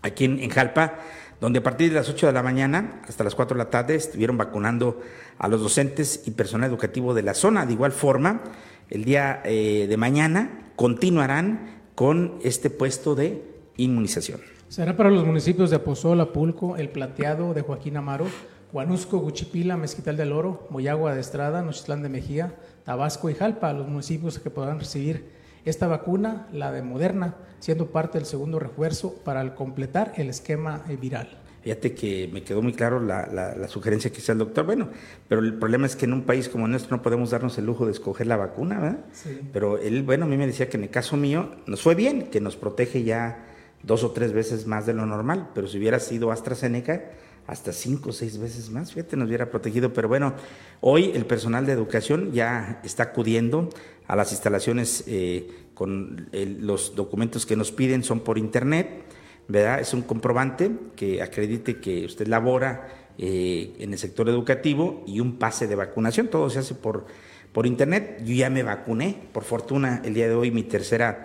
aquí en, Jalpa, donde a partir de las 8 de la mañana hasta las 4 de la tarde estuvieron vacunando a los docentes y personal educativo de la zona. De igual forma, el día eh, de mañana continuarán con este puesto de inmunización. Será para los municipios de Apozola, Pulco, El Plateado de Joaquín Amaro, Huanusco, Guchipila, Mezquital del Oro, Moyagua de Estrada, Nochitlán de Mejía, Tabasco y Jalpa, los municipios que podrán recibir esta vacuna, la de Moderna, siendo parte del segundo refuerzo para completar el esquema viral. Fíjate que me quedó muy claro la, sugerencia que hizo el doctor. Bueno, pero el problema es que en un país como nuestro no podemos darnos el lujo de escoger la vacuna, ¿verdad? Sí. Pero él, bueno, a mí me decía que en el caso mío nos fue bien, que nos protege ya dos o tres veces más de lo normal, pero si hubiera sido AstraZeneca, hasta cinco o seis veces más, fíjate, nos hubiera protegido. Pero bueno, hoy el personal de educación ya está acudiendo a las instalaciones eh, con los documentos que nos piden, son por internet, ¿verdad? Es un comprobante que acredite que usted labora eh, en el sector educativo y un pase de vacunación, todo se hace por, por internet. Yo ya me vacuné, por fortuna, el día de hoy mi tercera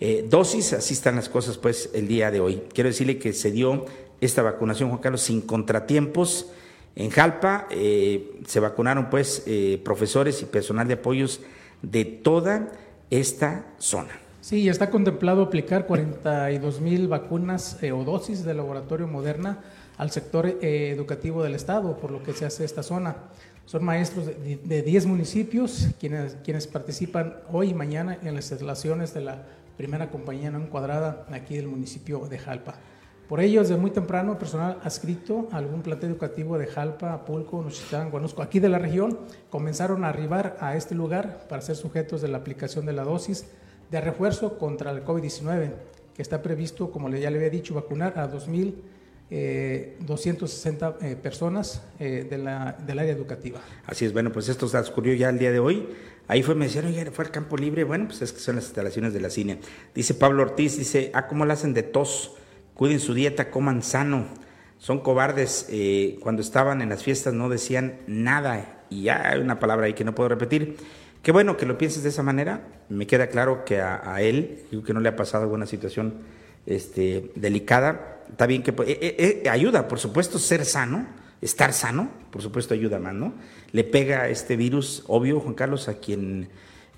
eh, dosis, así están las cosas pues el día de hoy. Quiero decirle que se dio esta vacunación, Juan Carlos, sin contratiempos. En Jalpa eh, se vacunaron pues eh, profesores y personal de apoyos de toda esta zona. Sí, está contemplado aplicar 42 mil vacunas o dosis de laboratorio Moderna al sector educativo del Estado, por lo que se hace esta zona. Son maestros de 10 municipios quienes, quienes participan hoy y mañana en las instalaciones de la primera compañía no encuadrada aquí del municipio de Jalpa. Por ello, desde muy temprano, personal adscrito a algún plantel educativo de Jalpa, Pulco, Nochitlán, Guanusco, aquí de la región, comenzaron a arribar a este lugar para ser sujetos de la aplicación de la dosis de refuerzo contra el COVID-19, que está previsto, como ya le había dicho, vacunar a 2.260 eh, eh, personas eh, de la, del área educativa. Así es, bueno, pues esto se ocurrió ya el día de hoy. Ahí fue, me decían, oye, fue al campo libre. Bueno, pues es que son las instalaciones de la cine. Dice Pablo Ortiz, dice, ah, ¿cómo la hacen de tos? Cuiden su dieta, coman sano. Son cobardes. Eh, cuando estaban en las fiestas no decían nada. Y ya hay una palabra ahí que no puedo repetir. Qué bueno que lo pienses de esa manera. Me queda claro que a, él, digo que no le ha pasado alguna situación este, delicada. Está bien que eh, eh, ayuda, por supuesto, ser sano estar sano, por supuesto ayuda más, ¿no? Le pega este virus, obvio, Juan Carlos, a quien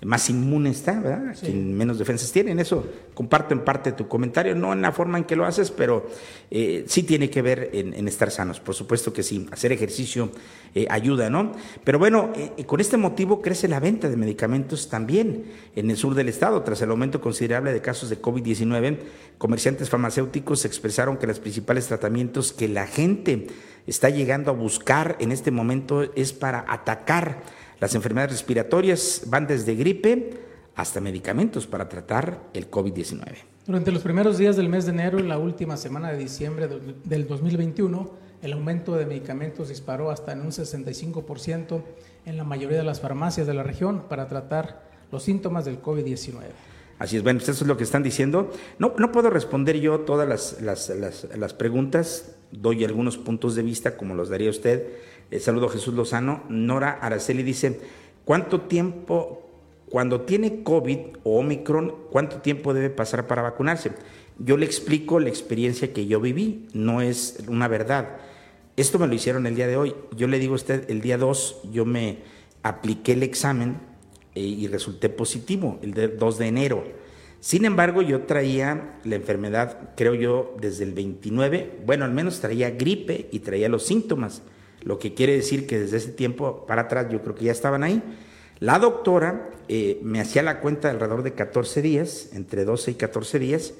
más inmune está, ¿verdad? Quien menos defensas tiene. En eso comparto en parte tu comentario, no en la forma en que lo haces, pero eh, sí tiene que ver en, estar sanos. Por supuesto que sí, hacer ejercicio eh, ayuda, ¿no? Pero bueno, eh, con este motivo crece la venta de medicamentos también en el sur del estado. Tras el aumento considerable de casos de COVID-19, comerciantes farmacéuticos expresaron que los principales tratamientos que la gente está llegando a buscar en este momento es para atacar las enfermedades respiratorias van desde gripe hasta medicamentos para tratar el COVID-19. Durante los primeros días del mes de enero y la última semana de diciembre del 2021, el aumento de medicamentos disparó hasta en un 65% en la mayoría de las farmacias de la región para tratar los síntomas del COVID-19. Así es, bueno, eso es lo que están diciendo. No, no puedo responder yo todas las, las, las preguntas, doy algunos puntos de vista como los daría usted eh, saludo Jesús Lozano. Nora Araceli dice, ¿cuánto tiempo, cuando tiene COVID o Omicron, cuánto tiempo debe pasar para vacunarse? Yo le explico la experiencia que yo viví, no es una verdad. Esto me lo hicieron el día de hoy. Yo le digo a usted, el día 2 yo me apliqué el examen eh, y resulté positivo, el 2 de enero. Sin embargo, yo traía la enfermedad, creo yo, desde el 29, bueno, al menos traía gripe y traía los síntomas lo que quiere decir que desde ese tiempo para atrás yo creo que ya estaban ahí. La doctora eh, me hacía la cuenta de alrededor de 14 días, entre 12 y 14 días,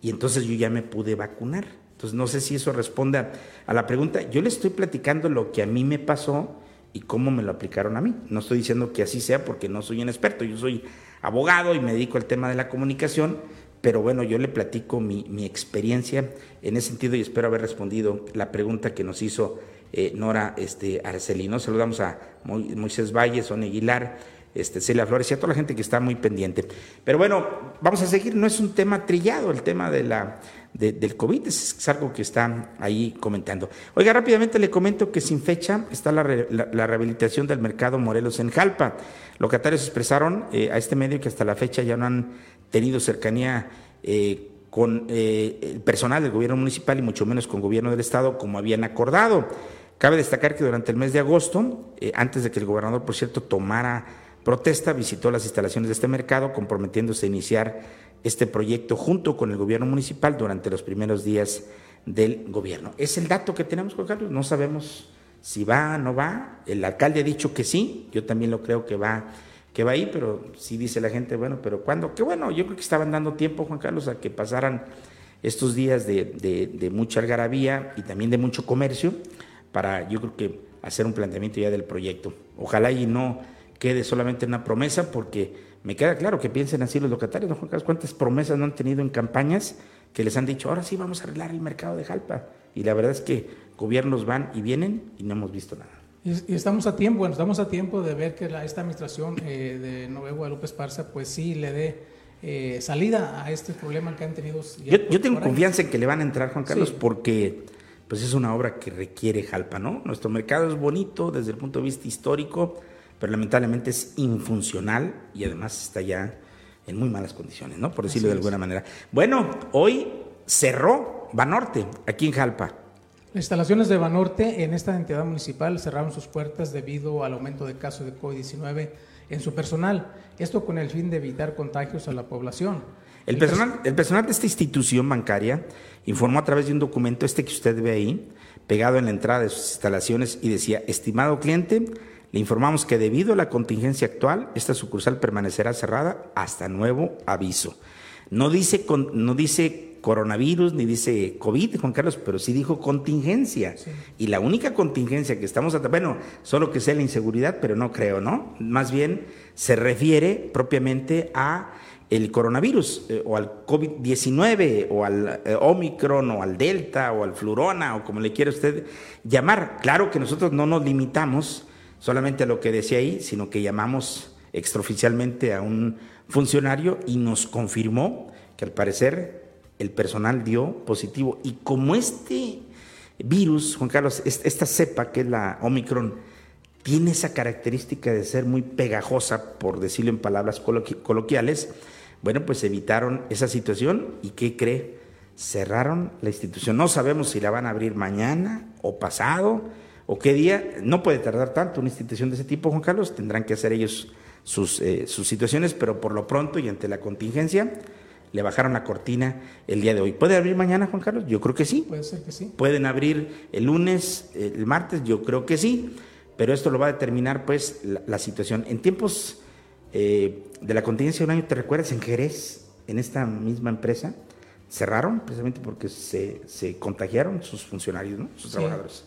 y entonces yo ya me pude vacunar. Entonces no sé si eso responde a, la pregunta. Yo le estoy platicando lo que a mí me pasó y cómo me lo aplicaron a mí. No estoy diciendo que así sea porque no soy un experto, yo soy abogado y me dedico al tema de la comunicación, pero bueno, yo le platico mi, mi experiencia en ese sentido y espero haber respondido la pregunta que nos hizo eh, Nora este, Arcelino. Saludamos a Moisés Valle, Son Aguilar, este, Celia Flores y a toda la gente que está muy pendiente. Pero bueno, vamos a seguir, no es un tema trillado el tema de la, del COVID, es, algo que están ahí comentando. Oiga, rápidamente le comento que sin fecha está la, rehabilitación del mercado Morelos en Jalpa. Locatarios expresaron eh, a este medio que hasta la fecha ya no han tenido cercanía eh, con el personal del gobierno municipal y mucho menos con el gobierno del estado como habían acordado. Cabe destacar que durante el mes de agosto, antes de que el gobernador, por cierto, tomara protesta, visitó las instalaciones de este mercado comprometiéndose a iniciar este proyecto junto con el gobierno municipal durante los primeros días del gobierno. Es el dato que tenemos, Juan Carlos, no sabemos si va o no va. El alcalde ha dicho que sí, yo también lo creo que va que va ahí, pero sí dice la gente, bueno, pero ¿cuándo? Que bueno, yo creo que estaban dando tiempo, Juan Carlos, a que pasaran estos días de mucha algarabía y también de mucho comercio para, yo creo que, hacer un planteamiento ya del proyecto. Ojalá y no quede solamente una promesa, porque me queda claro que piensen así los locatarios, ¿no, Juan Carlos? ¿Cuántas promesas no han tenido en campañas que les han dicho, ahora sí vamos a arreglar el mercado de Jalpa? Y la verdad es que gobiernos van y vienen y no hemos visto nada. Y, estamos a tiempo, bueno, estamos a tiempo de ver que esta administración eh, de Nuevo López Parza, pues sí le dé eh, salida a este problema que han tenido. Yo, tengo confianza en que le van a entrar, Juan Carlos, porque pues es una obra que requiere Jalpa, ¿no? Nuestro mercado es bonito desde el punto de vista histórico, pero lamentablemente es infuncional y además está ya en muy malas condiciones, ¿no? Por decirlo de alguna manera. Bueno, hoy cerró Banorte, aquí en Jalpa. Las instalaciones de Banorte en esta entidad municipal cerraron sus puertas debido al aumento de casos de COVID-19 en su personal. Esto con el fin de evitar contagios a la población. El personal, el personal de esta institución bancaria informó a través de un documento, este que usted ve ahí, pegado en la entrada de sus instalaciones y decía, estimado cliente, le informamos que debido a la contingencia actual, esta sucursal permanecerá cerrada hasta nuevo aviso. No dice, no dice coronavirus ni dice COVID, Juan Carlos, pero sí dijo contingencia. Y la única contingencia que estamos, bueno, solo que sea la inseguridad, pero no creo, ¿no? Más bien se refiere propiamente a el coronavirus eh, o al COVID-19 o al eh, Omicron o al Delta o al Flurona o como le quiera usted llamar. Claro que nosotros no nos limitamos solamente a lo que decía ahí, sino que llamamos extraoficialmente a un funcionario y nos confirmó que al parecer el personal dio positivo. Y como este virus, Juan Carlos, esta cepa que es la Omicron, tiene esa característica de ser muy pegajosa, por decirlo en palabras coloquiales, bueno, pues evitaron esa situación y ¿qué cree? Cerraron la institución. No sabemos si la van a abrir mañana o pasado o qué día, no puede tardar tanto una institución de ese tipo, Juan Carlos, tendrán que hacer ellos sus, eh, sus situaciones, pero por lo pronto y ante la contingencia, le bajaron la cortina el día de hoy. ¿Puede abrir mañana, Juan Carlos? Yo creo que sí. Puede ser que sí. ¿Pueden abrir el lunes, el martes? Yo creo que sí, pero esto lo va a determinar pues la, situación. En tiempos eh, de la contingencia de un año, ¿te recuerdas en Jerez, en esta misma empresa? Cerraron precisamente porque se, se contagiaron sus funcionarios, ¿no? sus trabajadores.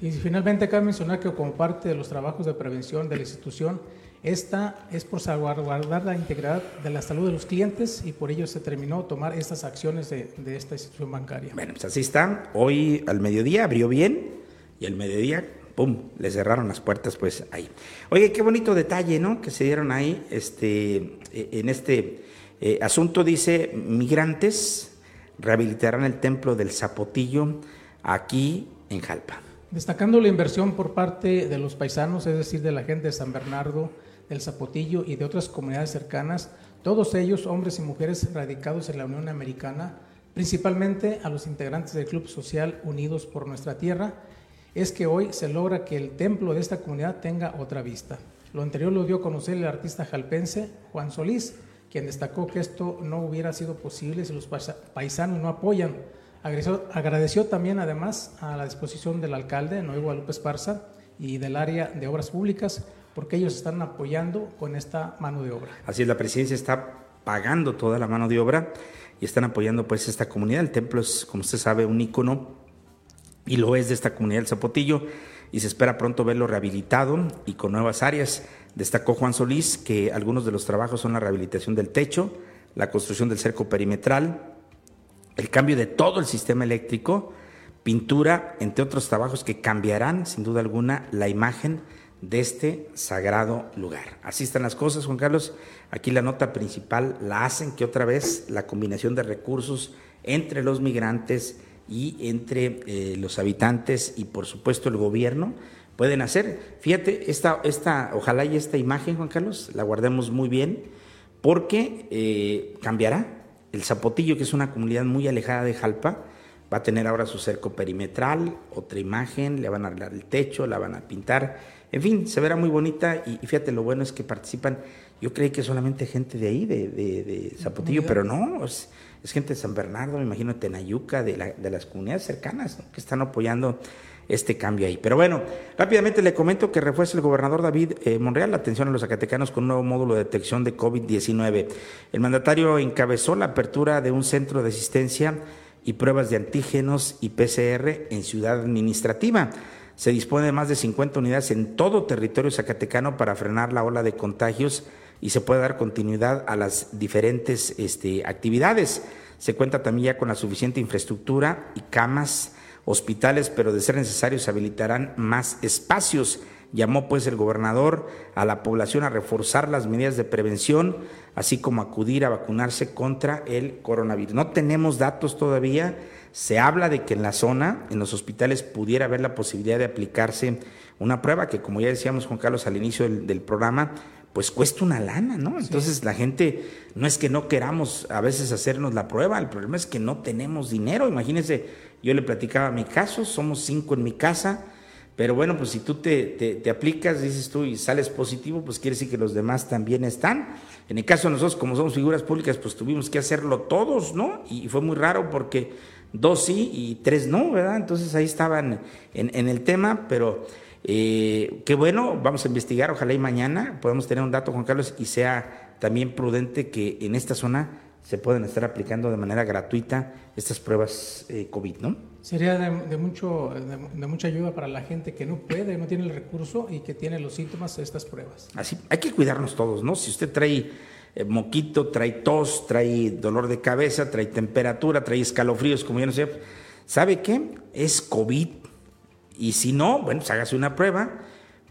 Y finalmente cabe mencionar que como parte de los trabajos de prevención de la institución, esta es por salvaguardar la integridad de la salud de los clientes y por ello se terminó tomar estas acciones de, de esta institución bancaria. Bueno, pues así está. Hoy al mediodía abrió bien y al mediodía, ¡pum!, le cerraron las puertas pues ahí. Oye, qué bonito detalle, ¿no?, que se dieron ahí este, en este eh, asunto. Dice, migrantes rehabilitarán el templo del Zapotillo aquí en Jalpa. Destacando la inversión por parte de los paisanos, es decir, de la gente de San Bernardo, del Zapotillo y de otras comunidades cercanas, todos ellos hombres y mujeres radicados en la Unión Americana, principalmente a los integrantes del Club Social Unidos por Nuestra Tierra, es que hoy se logra que el templo de esta comunidad tenga otra vista. Lo anterior lo dio a conocer el artista jalpense Juan Solís, quien destacó que esto no hubiera sido posible si los paisanos no apoyan Agradeció, también además a la disposición del alcalde, Noé Guadalupe Esparza, y del área de obras públicas, porque ellos están apoyando con esta mano de obra. Así es, la presidencia está pagando toda la mano de obra y están apoyando pues esta comunidad. El templo es, como usted sabe, un ícono y lo es de esta comunidad del Zapotillo y se espera pronto verlo rehabilitado y con nuevas áreas. Destacó Juan Solís que algunos de los trabajos son la rehabilitación del techo, la construcción del cerco perimetral, el cambio de todo el sistema eléctrico, pintura, entre otros trabajos que cambiarán sin duda alguna la imagen de este sagrado lugar. Así están las cosas, Juan Carlos. Aquí la nota principal la hacen que otra vez la combinación de recursos entre los migrantes y entre eh, los habitantes y por supuesto el gobierno pueden hacer. Fíjate, esta, esta, ojalá y esta imagen, Juan Carlos, la guardemos muy bien, porque eh, cambiará. El Zapotillo, que es una comunidad muy alejada de Jalpa, va a tener ahora su cerco perimetral, otra imagen, le van a arreglar el techo, la van a pintar, en fin, se verá muy bonita y, fíjate, lo bueno es que participan, yo creí que solamente gente de ahí, de, de, Zapotillo, pero no, es, gente de San Bernardo, me imagino de Tenayuca, de, la, de las comunidades cercanas, que están apoyando este cambio ahí. Pero bueno, rápidamente le comento que refuerza el gobernador David eh, Monreal la atención a los zacatecanos con un nuevo módulo de detección de COVID-19. El mandatario encabezó la apertura de un centro de asistencia y pruebas de antígenos y PCR en Ciudad Administrativa. Se dispone de más de 50 unidades en todo territorio zacatecano para frenar la ola de contagios y se puede dar continuidad a las diferentes este, actividades. Se cuenta también ya con la suficiente infraestructura y camas hospitales, pero de ser necesario se habilitarán más espacios. Llamó pues el gobernador a la población a reforzar las medidas de prevención, así como acudir a vacunarse contra el coronavirus. No tenemos datos todavía. Se habla de que en la zona, en los hospitales, pudiera haber la posibilidad de aplicarse una prueba que, como ya decíamos Juan Carlos al inicio del, programa, pues cuesta una lana, ¿no? Entonces la gente, no es que no queramos a veces hacernos la prueba, el problema es que no tenemos dinero. Imagínense, yo le platicaba mi caso, somos cinco en mi casa, pero bueno, pues si tú te, aplicas, dices tú, y sales positivo, pues quiere decir que los demás también están. En el caso de nosotros, como somos figuras públicas, pues tuvimos que hacerlo todos, ¿no? Y, fue muy raro porque dos sí y tres no, ¿verdad? Entonces ahí estaban en, el tema, pero eh, qué bueno, vamos a investigar, ojalá y mañana podamos tener un dato, Juan Carlos, y sea también prudente que en esta zona se pueden estar aplicando de manera gratuita estas pruebas eh, COVID, ¿no? Sería de, mucho, de, mucha ayuda para la gente que no puede, no tiene el recurso y que tiene los síntomas de estas pruebas. Así, hay que cuidarnos todos, ¿no? Si usted trae eh, moquito, trae tos, trae dolor de cabeza, trae temperatura, trae escalofríos, como yo no sé, ¿sabe qué? Es COVID. Y si no, bueno, pues hágase una prueba,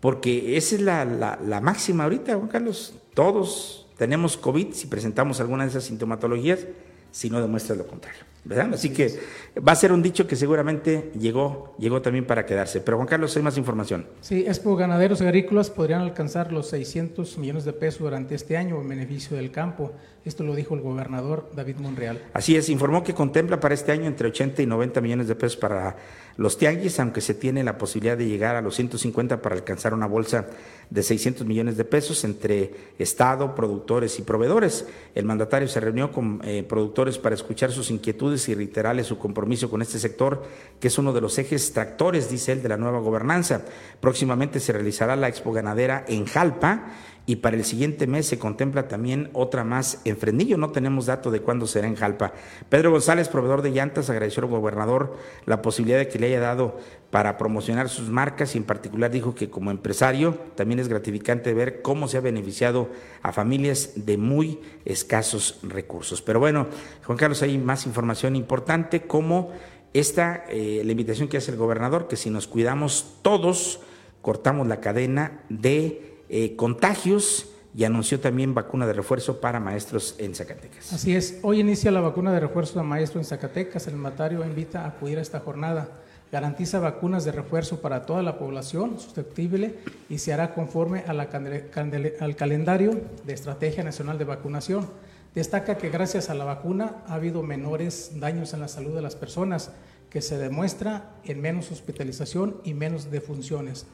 porque esa es la, la máxima ahorita, Juan Carlos. Todos tenemos COVID si presentamos alguna de esas sintomatologías, si no demuestra lo contrario. ¿Verdad? Así que va a ser un dicho que seguramente llegó, llegó también para quedarse. Pero Juan Carlos, hay más información. Sí, Expo Ganaderos Agrícolas podrían alcanzar los 600 millones de pesos durante este año en beneficio del campo. Esto lo dijo el gobernador David Monreal. Así es, informó que contempla para este año entre 80 y 90 millones de pesos para los tianguis, aunque se tiene la posibilidad de llegar a los 150 para alcanzar una bolsa de 600 millones de pesos entre Estado, productores y proveedores. El mandatario se reunió con eh, productores para escuchar sus inquietudes y reiterarles su compromiso con este sector, que es uno de los ejes tractores, dice él, de la nueva gobernanza. Próximamente se realizará la expo ganadera en Jalpa y para el siguiente mes se contempla también otra más en Frenillo. No tenemos dato de cuándo será en Jalpa. Pedro González, proveedor de llantas, agradeció al gobernador la posibilidad de que le haya dado para promocionar sus marcas y en particular dijo que como empresario también es gratificante ver cómo se ha beneficiado a familias de muy escasos recursos. Pero bueno, Juan Carlos, hay más información importante como esta, eh, la invitación que hace el gobernador, que si nos cuidamos todos, cortamos la cadena de eh, contagios y anunció también vacuna de refuerzo para maestros en Zacatecas. Así es, hoy inicia la vacuna de refuerzo a maestros en Zacatecas. El mandatario invita a acudir a esta jornada. Garantiza vacunas de refuerzo para toda la población susceptible y se hará conforme a al calendario de Estrategia Nacional de Vacunación. Destaca que gracias a la vacuna ha habido menores daños en la salud de las personas, que se demuestra en menos hospitalización y menos defunciones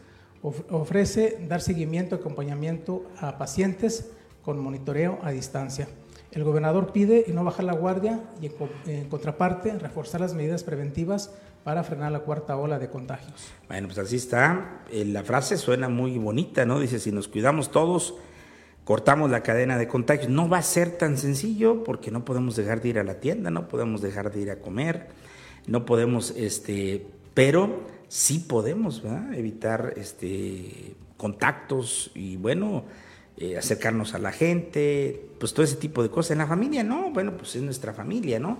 ofrece dar seguimiento y acompañamiento a pacientes con monitoreo a distancia. El gobernador pide no bajar la guardia y en, contraparte reforzar las medidas preventivas para frenar la cuarta ola de contagios. Bueno, pues así está. Eh, la frase suena muy bonita, ¿no? Dice, si nos cuidamos todos, cortamos la cadena de contagios. No va a ser tan sencillo porque no podemos dejar de ir a la tienda, no podemos dejar de ir a comer, no podemos, este, pero sí podemos evitar este, contactos y bueno, eh, acercarnos a la gente, pues todo ese tipo de cosas. En la familia no, bueno, pues es nuestra familia, ¿no?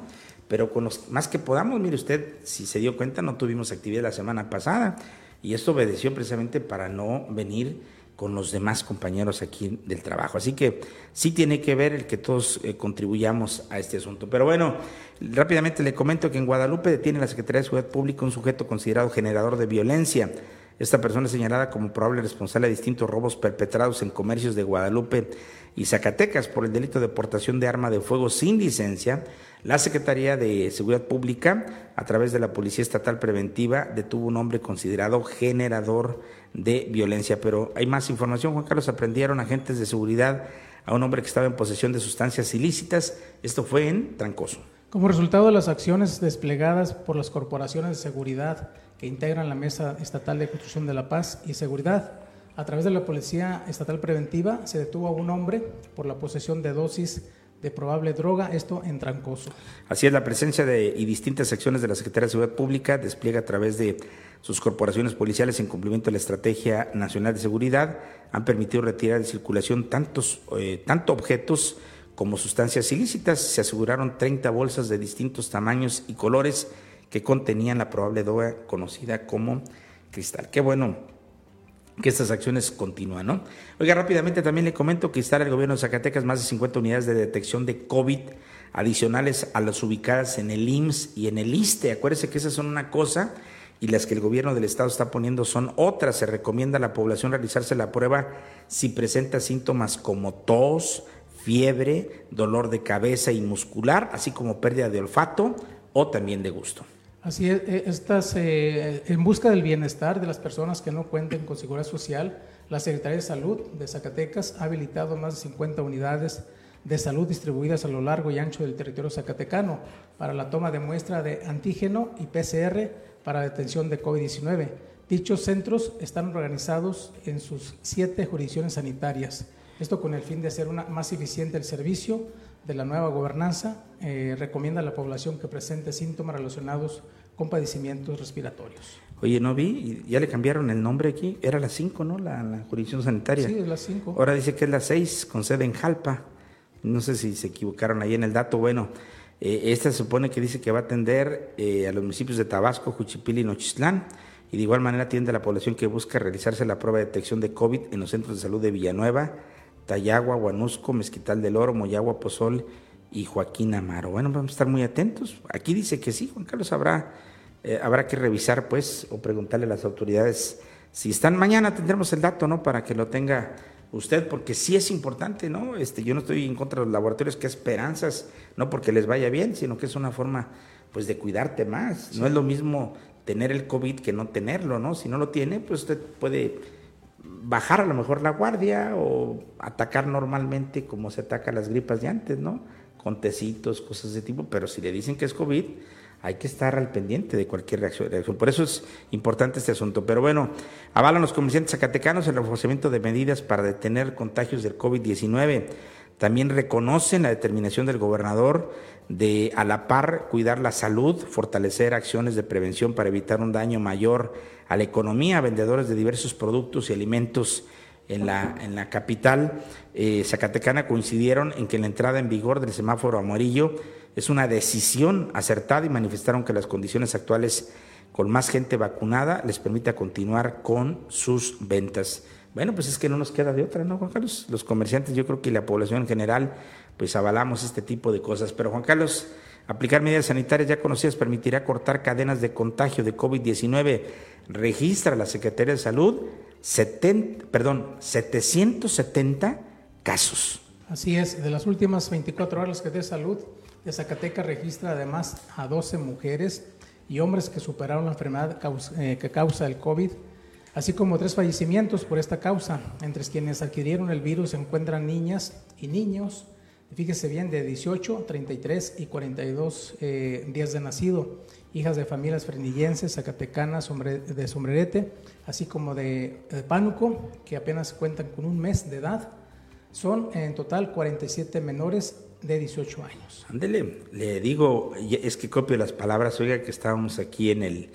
Pero con los más que podamos, mire usted, si se dio cuenta, no tuvimos actividad la semana pasada y esto obedeció precisamente para no venir con los demás compañeros aquí del trabajo. Así que sí tiene que ver el que todos eh, contribuyamos a este asunto. Pero bueno, rápidamente le comento que en Guadalupe detiene la Secretaría de Seguridad Pública un sujeto considerado generador de violencia. Esta persona es señalada como probable responsable de distintos robos perpetrados en comercios de Guadalupe y Zacatecas por el delito de portación de arma de fuego sin licencia. La Secretaría de Seguridad Pública, a través de la Policía Estatal Preventiva, detuvo un hombre considerado generador de violencia. Pero hay más información, Juan Carlos. Aprendieron agentes de seguridad a un hombre que estaba en posesión de sustancias ilícitas. Esto fue en Trancoso. Como resultado de las acciones desplegadas por las corporaciones de seguridad que integran la Mesa Estatal de Construcción de la Paz y Seguridad, a través de la Policía Estatal Preventiva se detuvo a un hombre por la posesión de dosis de probable droga, esto en Trancoso. Así es, la presencia de y distintas secciones de la Secretaría de Seguridad Pública despliega a través de sus corporaciones policiales en cumplimiento de la Estrategia Nacional de Seguridad, han permitido retirar de circulación tantos, eh, tanto objetos como sustancias ilícitas. Se aseguraron 30 bolsas de distintos tamaños y colores que contenían la probable droga conocida como cristal. Qué bueno que estas acciones continúan, ¿no? Oiga, rápidamente también le comento que instala el gobierno de Zacatecas más de 50 unidades de detección de COVID adicionales a las ubicadas en el IMSS y en el ISTE. Acuérdese que esas son una cosa y las que el gobierno del estado está poniendo son otras. Se recomienda a la población realizarse la prueba si presenta síntomas como tos, fiebre, dolor de cabeza y muscular, así como pérdida de olfato o también de gusto. Así es, eh, estas, eh, en busca del bienestar de las personas que no cuenten con seguridad social, la Secretaría de Salud de Zacatecas ha habilitado más de 50 unidades de salud distribuidas a lo largo y ancho del territorio zacatecano para la toma de muestra de antígeno y PCR para detención de COVID-19. Dichos centros están organizados en sus siete jurisdicciones sanitarias. Esto con el fin de hacer una, más eficiente el servicio de la nueva gobernanza eh, recomienda a la población que presente síntomas relacionados con padecimientos respiratorios. Oye, no vi, ya le cambiaron el nombre aquí, era la 5, ¿no? La, jurisdicción sanitaria. Sí, es la 5. Ahora dice que es la 6, con sede en Jalpa. No sé si se equivocaron ahí en el dato. Bueno, eh, esta se supone que dice que va a atender eh, a los municipios de Tabasco, Juchipil y Nochistlán. Y de igual manera atiende a la población que busca realizarse la prueba de detección de COVID en los centros de salud de Villanueva, Tayagua, Guanusco, Mezquital del Oro, Moyagua, Pozol y Joaquín Amaro. Bueno, vamos a estar muy atentos. Aquí dice que sí, Juan Carlos, habrá, eh, habrá que revisar, pues, o preguntarle a las autoridades si están. Mañana tendremos el dato, ¿no? Para que lo tenga usted, porque sí es importante, ¿no? Este, yo no estoy en contra de los laboratorios, que esperanzas, no porque les vaya bien, sino que es una forma, pues, de cuidarte más. No es lo mismo tener el COVID que no tenerlo, ¿no? Si no lo tiene, pues usted puede bajar a lo mejor la guardia o atacar normalmente como se ataca las gripas de antes, ¿no? Con tecitos, cosas de tipo, pero si le dicen que es COVID, hay que estar al pendiente de cualquier reacción. Por eso es importante este asunto. Pero bueno, avalan los comerciantes zacatecanos el reforzamiento de medidas para detener contagios del COVID-19. También reconocen la determinación del gobernador de a la par cuidar la salud, fortalecer acciones de prevención para evitar un daño mayor a la economía. Vendedores de diversos productos y alimentos en la, en la capital eh, zacatecana coincidieron en que la entrada en vigor del semáforo amarillo es una decisión acertada y manifestaron que las condiciones actuales con más gente vacunada les permita continuar con sus ventas. Bueno, pues es que no nos queda de otra, ¿no, Juan Carlos? Los comerciantes, yo creo que la población en general, pues avalamos este tipo de cosas. Pero, Juan Carlos, aplicar medidas sanitarias ya conocidas permitirá cortar cadenas de contagio de COVID-19 registra la Secretaría de Salud 70, perdón, 770 casos. Así es, de las últimas 24 horas Secretaría de Salud de Zacatecas registra además a 12 mujeres y hombres que superaron la enfermedad eh, que causa el COVID, así como tres fallecimientos por esta causa. Entre quienes adquirieron el virus se encuentran niñas y niños, fíjese bien, de 18, 33 y 42 eh, días de nacido hijas de familias frenillenses, zacatecanas, de sombrerete, así como de, Pánuco, que apenas cuentan con un mes de edad. Son en total 47 menores de 18 años. Ándele, le digo, es que copio las palabras, oiga, que estábamos aquí en el,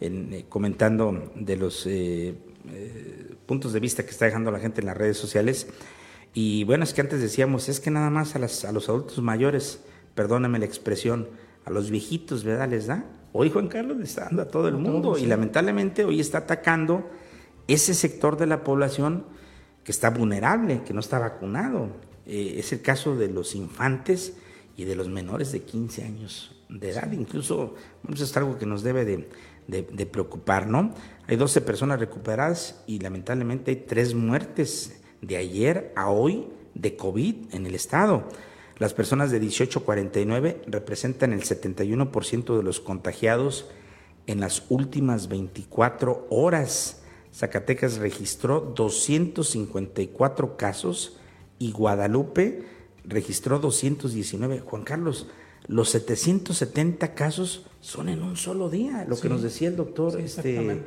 eh, comentando de los eh, eh, puntos de vista que está dejando la gente en las redes sociales. Y bueno, es que antes decíamos, es que nada más a, las, a los adultos mayores, perdóname la expresión, a los viejitos, ¿verdad? Les da Hoy Juan Carlos le está dando a todo el mundo y lamentablemente hoy está atacando ese sector de la población que está vulnerable, que no está vacunado. Eh, es el caso de los infantes y de los menores de 15 años de edad. Incluso eso es algo que nos debe de, preocupar, ¿no? Hay 12 personas recuperadas y lamentablemente hay tres muertes de ayer a hoy de COVID en el estado. Las personas de 18 a 49 representan el 71% de los contagiados en las últimas 24 horas. Zacatecas registró 254 casos y Guadalupe registró 219. Juan Carlos, los 770 casos son en un solo día, lo que nos decía el doctor este,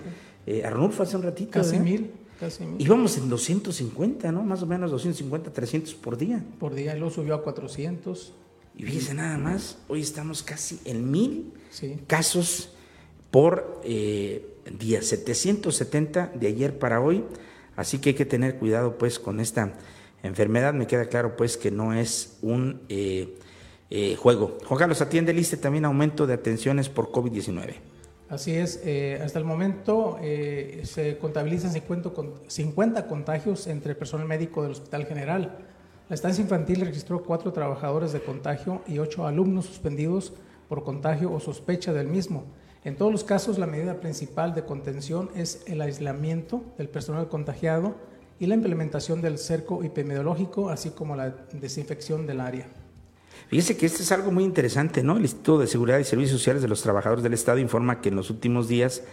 eh, Arnulfo hace un ratito. Casi mil. Casi. Íbamos en 250, ¿no? Más o menos 250, 300 por día. Por día, y luego subió a 400. Y fíjese nada más, hoy estamos casi en mil casos por eh, día, 770 de ayer para hoy. Así que hay que tener cuidado pues con esta enfermedad. Me queda claro pues que no es un eh, eh, juego. Juan Carlos, atiende liste también aumento de atenciones por COVID-19. Así es, eh, hasta el momento eh, se contabilizan 50, 50 contagios entre el personal médico del Hospital General. La estancia infantil registró cuatro trabajadores de contagio y ocho alumnos suspendidos por contagio o sospecha del mismo. En todos los casos, la medida principal de contención es el aislamiento del personal contagiado y la implementación del cerco epidemiológico, así como la desinfección del área. Fíjese que esto es algo muy interesante, ¿no? El Instituto de Seguridad y Servicios Sociales de los Trabajadores del Estado informa que en los últimos días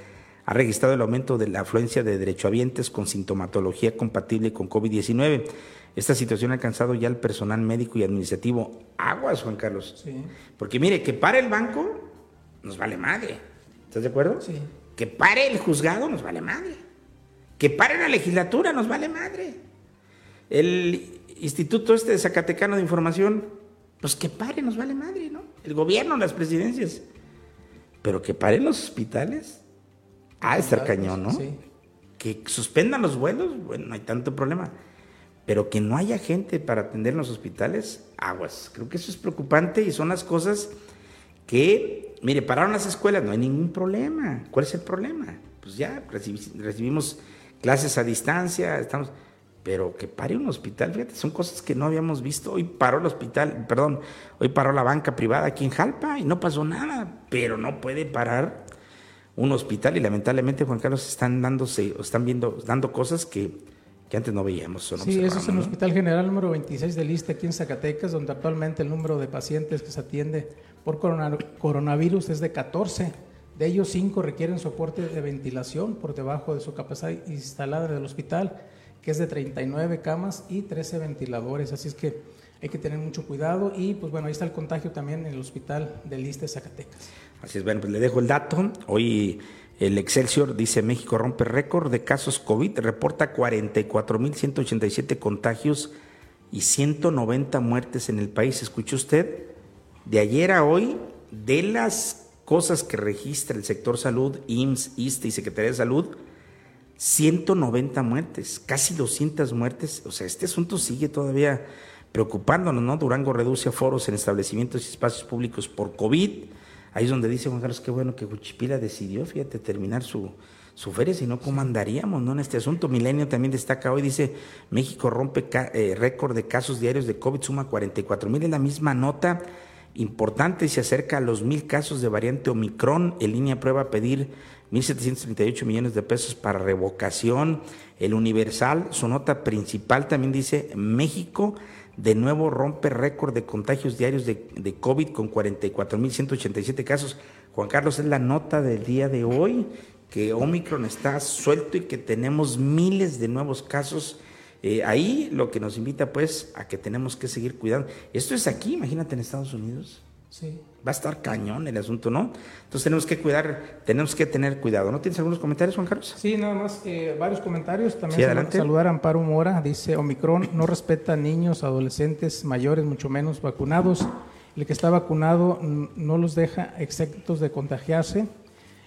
ha registrado el aumento de la afluencia de derechohabientes con sintomatología compatible con COVID-19. Esta situación ha alcanzado ya al personal médico y administrativo. Aguas, Juan Carlos. Sí. Porque mire, que pare el banco, nos vale madre. ¿Estás de acuerdo? Sí. Que pare el juzgado, nos vale madre. Que pare la legislatura, nos vale madre. El Instituto este de Zacatecano de Información pues que pare, nos vale madre, ¿no? El gobierno, las presidencias. Pero que paren los hospitales. Ah, estar cañón, ¿no? Sí. Que suspendan los vuelos, bueno, no hay tanto problema. Pero que no haya gente para atender en los hospitales, aguas. Creo que eso es preocupante y son las cosas que, mire, pararon las escuelas, no hay ningún problema. ¿Cuál es el problema? Pues ya recibimos clases a distancia, estamos pero que pare un hospital, fíjate, son cosas que no habíamos visto. Hoy paró el hospital, perdón, hoy paró la banca privada aquí en Jalpa y no pasó nada, pero no puede parar un hospital y lamentablemente Juan Carlos están dándose, están viendo, dando cosas que, que antes no veíamos. sí, eso es el Hospital General número 26 de Lista aquí en Zacatecas, donde actualmente el número de pacientes que se atiende por coronavirus es de 14. De ellos, 5 requieren soporte de ventilación por debajo de su capacidad instalada del hospital que es de 39 camas y 13 ventiladores, así es que hay que tener mucho cuidado y pues bueno, ahí está el contagio también en el hospital de Liste Zacatecas. Así es, bueno, pues le dejo el dato. Hoy el Excelsior dice México rompe récord de casos COVID, reporta 44.187 contagios y 190 muertes en el país. ¿Escuchó usted? De ayer a hoy, de las cosas que registra el sector salud, IMSS, ISTE y Secretaría de Salud, 190 muertes, casi 200 muertes. O sea, este asunto sigue todavía preocupándonos, ¿no? Durango reduce foros en establecimientos y espacios públicos por COVID. Ahí es donde dice Juan Carlos, qué bueno que Huchipila decidió, fíjate, terminar su, su feria, si no, ¿cómo andaríamos ¿no? en este asunto? Milenio también destaca hoy, dice, México rompe eh, récord de casos diarios de COVID, suma 44 mil, es la misma nota importante, se acerca a los mil casos de variante Omicron, en línea prueba pedir 1.738 millones de pesos para revocación. El Universal, su nota principal también dice, México de nuevo rompe récord de contagios diarios de, de COVID con 44.187 casos. Juan Carlos, es la nota del día de hoy, que Omicron está suelto y que tenemos miles de nuevos casos. Eh, ahí lo que nos invita pues a que tenemos que seguir cuidando. Esto es aquí, imagínate en Estados Unidos. Sí. Va a estar cañón el asunto, ¿no? Entonces tenemos que cuidar, tenemos que tener cuidado. ¿No tienes algunos comentarios, Juan Carlos? Sí, nada más eh, varios comentarios. También saludar a Amparo Mora. Dice, Omicron no respeta a niños, adolescentes, mayores, mucho menos vacunados. El que está vacunado no los deja exentos de contagiarse.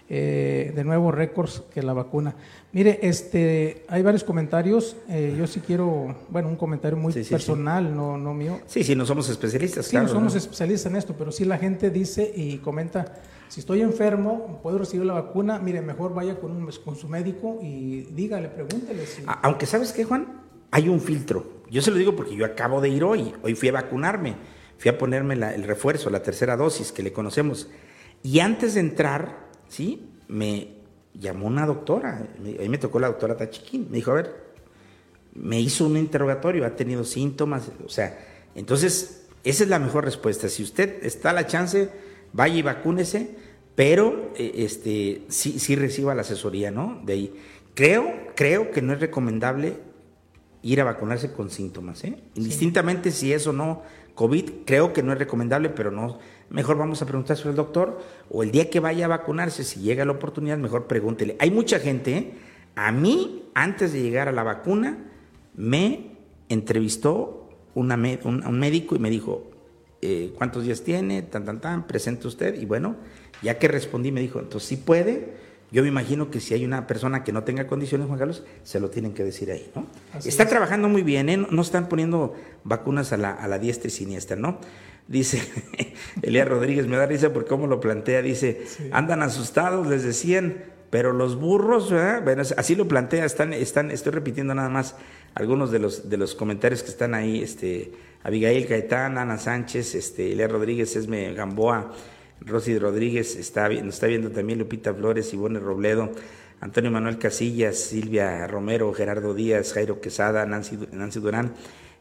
Eh, de nuevo récords que la vacuna. Mire, este, hay varios comentarios. Eh, yo sí quiero, bueno, un comentario muy personal, No, no mío. Sí, sí, no somos especialistas. Sí, no somos especialistas en esto, pero sí la gente dice y comenta Si estoy enfermo, puedo recibir la vacuna, mire, mejor vaya con, un, con su médico y dígale, pregúntele. Si... Aunque sabes qué, Juan, hay un filtro. Yo se lo digo porque yo acabo de ir hoy, hoy fui a vacunarme, fui a ponerme el refuerzo, la tercera dosis que le conocemos. Y antes de entrar, ¿sí? Me llamó una doctora, ahí me tocó la doctora Tachiquín, me dijo, a ver, me hizo un interrogatorio, ha tenido síntomas, o sea, entonces esa es la mejor respuesta. Si usted está a la chance, vaya y vacúnese, pero eh, este, sí, sí reciba la asesoría, ¿no? De ahí. Creo, creo que no es recomendable ir a vacunarse con síntomas, ¿eh? Indistintamente si es o no COVID, creo que no es recomendable, pero no, mejor vamos a preguntar sobre el doctor, o el día que vaya a vacunarse, si llega la oportunidad, mejor pregúntele. Hay mucha gente, ¿eh? a mí, antes de llegar a la vacuna, me entrevistó una, un, médico y me dijo, eh, ¿cuántos días tiene? Tan, tan, tan, presente usted. Y bueno, ya que respondí, me dijo, entonces sí puede. Yo me imagino que si hay una persona que no tenga condiciones, Juan Carlos, se lo tienen que decir ahí, ¿no? Está trabajando muy bien, ¿eh? No están poniendo vacunas a la, a la diestra y siniestra, ¿no? Dice [LAUGHS] Elías Rodríguez, me da risa por cómo lo plantea, dice, andan asustados, les decían, pero los burros, Bueno, así lo plantea, están, están, estoy repitiendo nada más algunos de los, de los comentarios que están ahí, este, Abigail Caetán, Ana Sánchez, este, Elea Rodríguez, Esme Gamboa, Rosy Rodríguez, está, nos está viendo también Lupita Flores, Ivone Robledo, Antonio Manuel Casillas, Silvia Romero, Gerardo Díaz, Jairo Quesada, Nancy, Nancy Durán,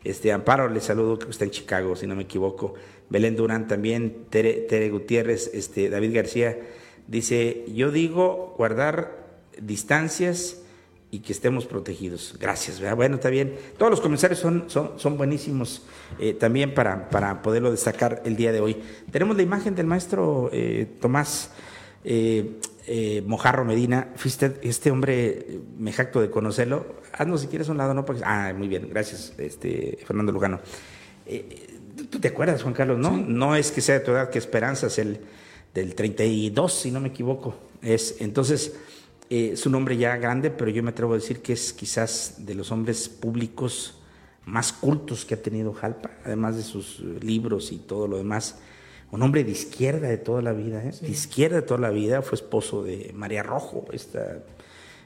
este, Amparo, le saludo, que está en Chicago, si no me equivoco, Belén Durán también, Tere, Tere Gutiérrez, este, David García, Dice, yo digo guardar distancias y que estemos protegidos. Gracias. Bueno, está bien. Todos los comentarios son, son, son buenísimos eh, también para, para poderlo destacar el día de hoy. Tenemos la imagen del maestro eh, Tomás eh, Mojarro Medina. Fuiste este hombre, me jacto de conocerlo. Haznos si quieres un lado, ¿no? ah, muy bien. Gracias, este, Fernando Lugano. ¿Tú te acuerdas, Juan Carlos? No, no es que sea de tu edad, que esperanzas el del 32, si no me equivoco. Es, entonces, eh, es un hombre ya grande, pero yo me atrevo a decir que es quizás de los hombres públicos más cultos que ha tenido Jalpa, además de sus libros y todo lo demás. Un hombre de izquierda de toda la vida, ¿eh? de izquierda de toda la vida, fue esposo de María Rojo, esta,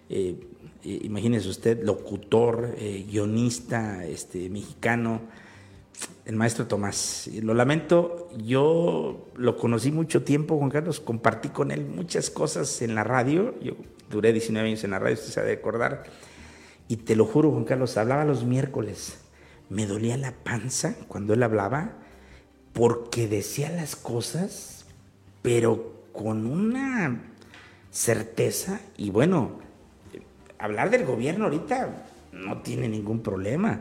eh, imagínese usted, locutor, guionista este, mexicano el maestro Tomás. Lo lamento, yo lo conocí mucho tiempo, Juan Carlos, compartí con él muchas cosas en la radio, yo duré 19 años en la radio, usted se ha de acordar, y te lo juro, Juan Carlos, hablaba los miércoles, me dolía la panza cuando él hablaba, porque decía las cosas, pero con una certeza, y bueno, hablar del gobierno ahorita no tiene ningún problema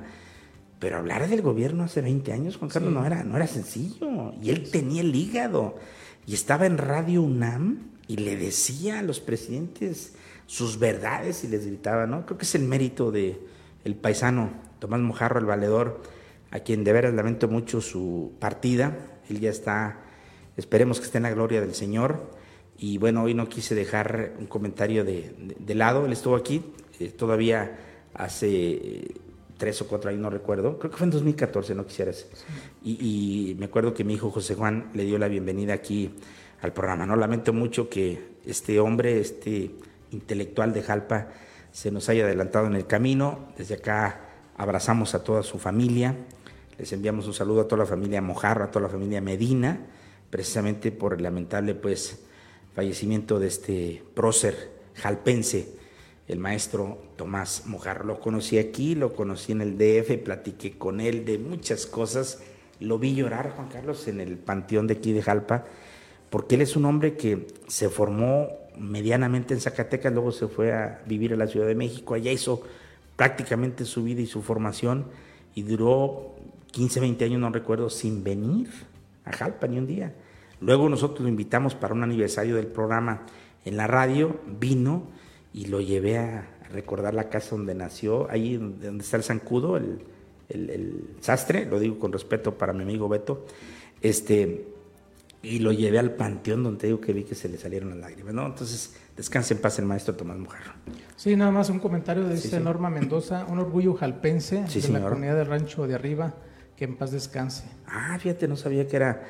pero hablar del gobierno hace 20 años, Juan Carlos, no, era, no era sencillo. Y él tenía el hígado. Y estaba en Radio UNAM y le decía a los presidentes sus verdades y les gritaba, ¿no? Creo que es el mérito de el paisano Tomás Mojarro, el valedor, a quien de veras lamento mucho su partida. Él ya está, esperemos que esté en la gloria del Señor. Y bueno, hoy no quise dejar un comentario de, lado. Él estuvo aquí eh, todavía hace tres o cuatro años, no recuerdo, creo que fue en 2014, no quisieras. Y, me acuerdo que mi hijo José Juan le dio la bienvenida aquí al programa. No lamento mucho que este hombre, este intelectual de Jalpa, se nos haya adelantado en el camino. Desde acá abrazamos a toda su familia, les enviamos un saludo a toda la familia Mojarro, a toda la familia Medina, precisamente por el lamentable pues fallecimiento de este prócer jalpense el maestro Tomás Mojarro. Lo conocí aquí, lo conocí en el DF, platiqué con él de muchas cosas. Lo vi llorar, Juan Carlos, en el panteón de aquí de Jalpa, porque él es un hombre que se formó medianamente en Zacatecas, luego se fue a vivir a la Ciudad de México, allá hizo prácticamente su vida y su formación y duró 15, 20 años, no recuerdo, sin venir a Jalpa ni un día. Luego nosotros lo invitamos para un aniversario del programa en la radio, vino y lo llevé a recordar la casa donde nació, ahí donde está el zancudo, el, sastre, lo digo con respeto para mi amigo Beto, este, y lo llevé al panteón donde digo que vi que se le salieron las lágrimas, ¿no? Entonces, descanse en paz el maestro Tomás Mujarro. Sí, nada más un comentario de esta Norma Mendoza, un orgullo jalpense de la comunidad del rancho de arriba, que en paz descanse. Ah, fíjate, no sabía que era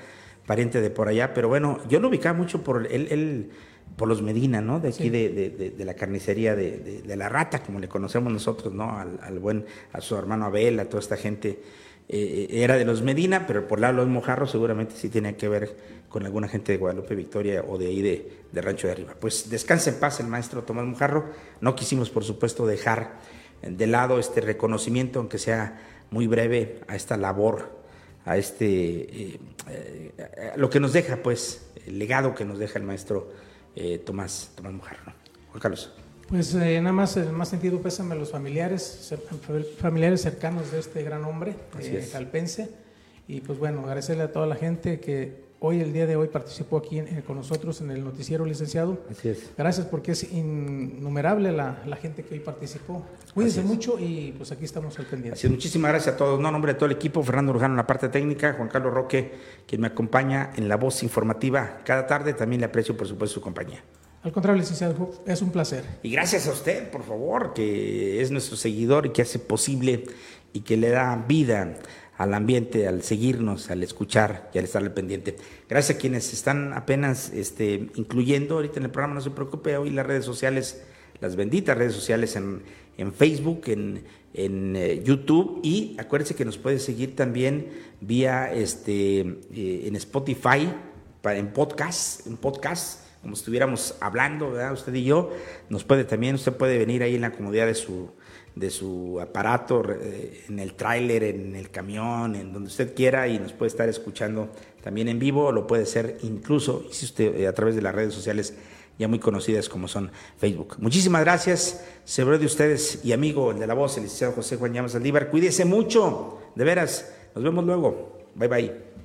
pariente de por allá, pero bueno, yo lo ubicaba mucho por él, por los Medina, ¿no? De aquí de, la carnicería de, la rata, como le conocemos nosotros, ¿no? Al, buen, a su hermano Abel, a toda esta gente. Eh, era de los Medina, pero por lado de los Mojarros seguramente sí tenía que ver con alguna gente de Guadalupe Victoria o de ahí de, Rancho de Arriba. Pues descanse en paz el maestro Tomás Mojarro. No quisimos, por supuesto, dejar de lado este reconocimiento, aunque sea muy breve, a esta labor a este, eh, eh, lo que nos deja, pues, el legado que nos deja el maestro eh, Tomás, Tomás Mujarro. Juan Carlos. Pues nada más, en más sentido, pésame a los familiares, familiares cercanos de este gran hombre, calpense. Y pues bueno, agradecerle a toda la gente que hoy, el día de hoy, participó aquí con nosotros en el noticiero, licenciado. Así es. Gracias porque es innumerable la, gente que hoy participó. Cuídense mucho y pues aquí estamos al pendiente. Así es, muchísimas gracias a todos. No, nombre de todo el equipo, Fernando Urjano en la parte técnica, Juan Carlos Roque, quien me acompaña en la voz informativa cada tarde. También le aprecio, por supuesto, su compañía. Al contrario, licenciado, es un placer. Y gracias a usted, por favor, que es nuestro seguidor y que hace posible y que le da vida al ambiente, al seguirnos, al escuchar y al estar al pendiente. Gracias a quienes están apenas este, incluyendo ahorita en el programa, no se preocupe, hoy las redes sociales, las benditas redes sociales en, Facebook, en, en eh, YouTube y acuérdense que nos puede seguir también vía este, eh, en Spotify, en podcast, en podcast, como estuviéramos hablando, ¿verdad? Usted y yo, nos puede también, usted puede venir ahí en la comodidad de su de su aparato, eh, en el tráiler, en el camión, en donde usted quiera y nos puede estar escuchando también en vivo, lo puede hacer incluso, si usted, eh, a través de las redes sociales ya muy conocidas como son Facebook. Muchísimas gracias, seguro de ustedes y amigo el de la voz, el licenciado José Juan Llamas Aldívar. Cuídese mucho, de veras. Nos vemos luego. Bye bye.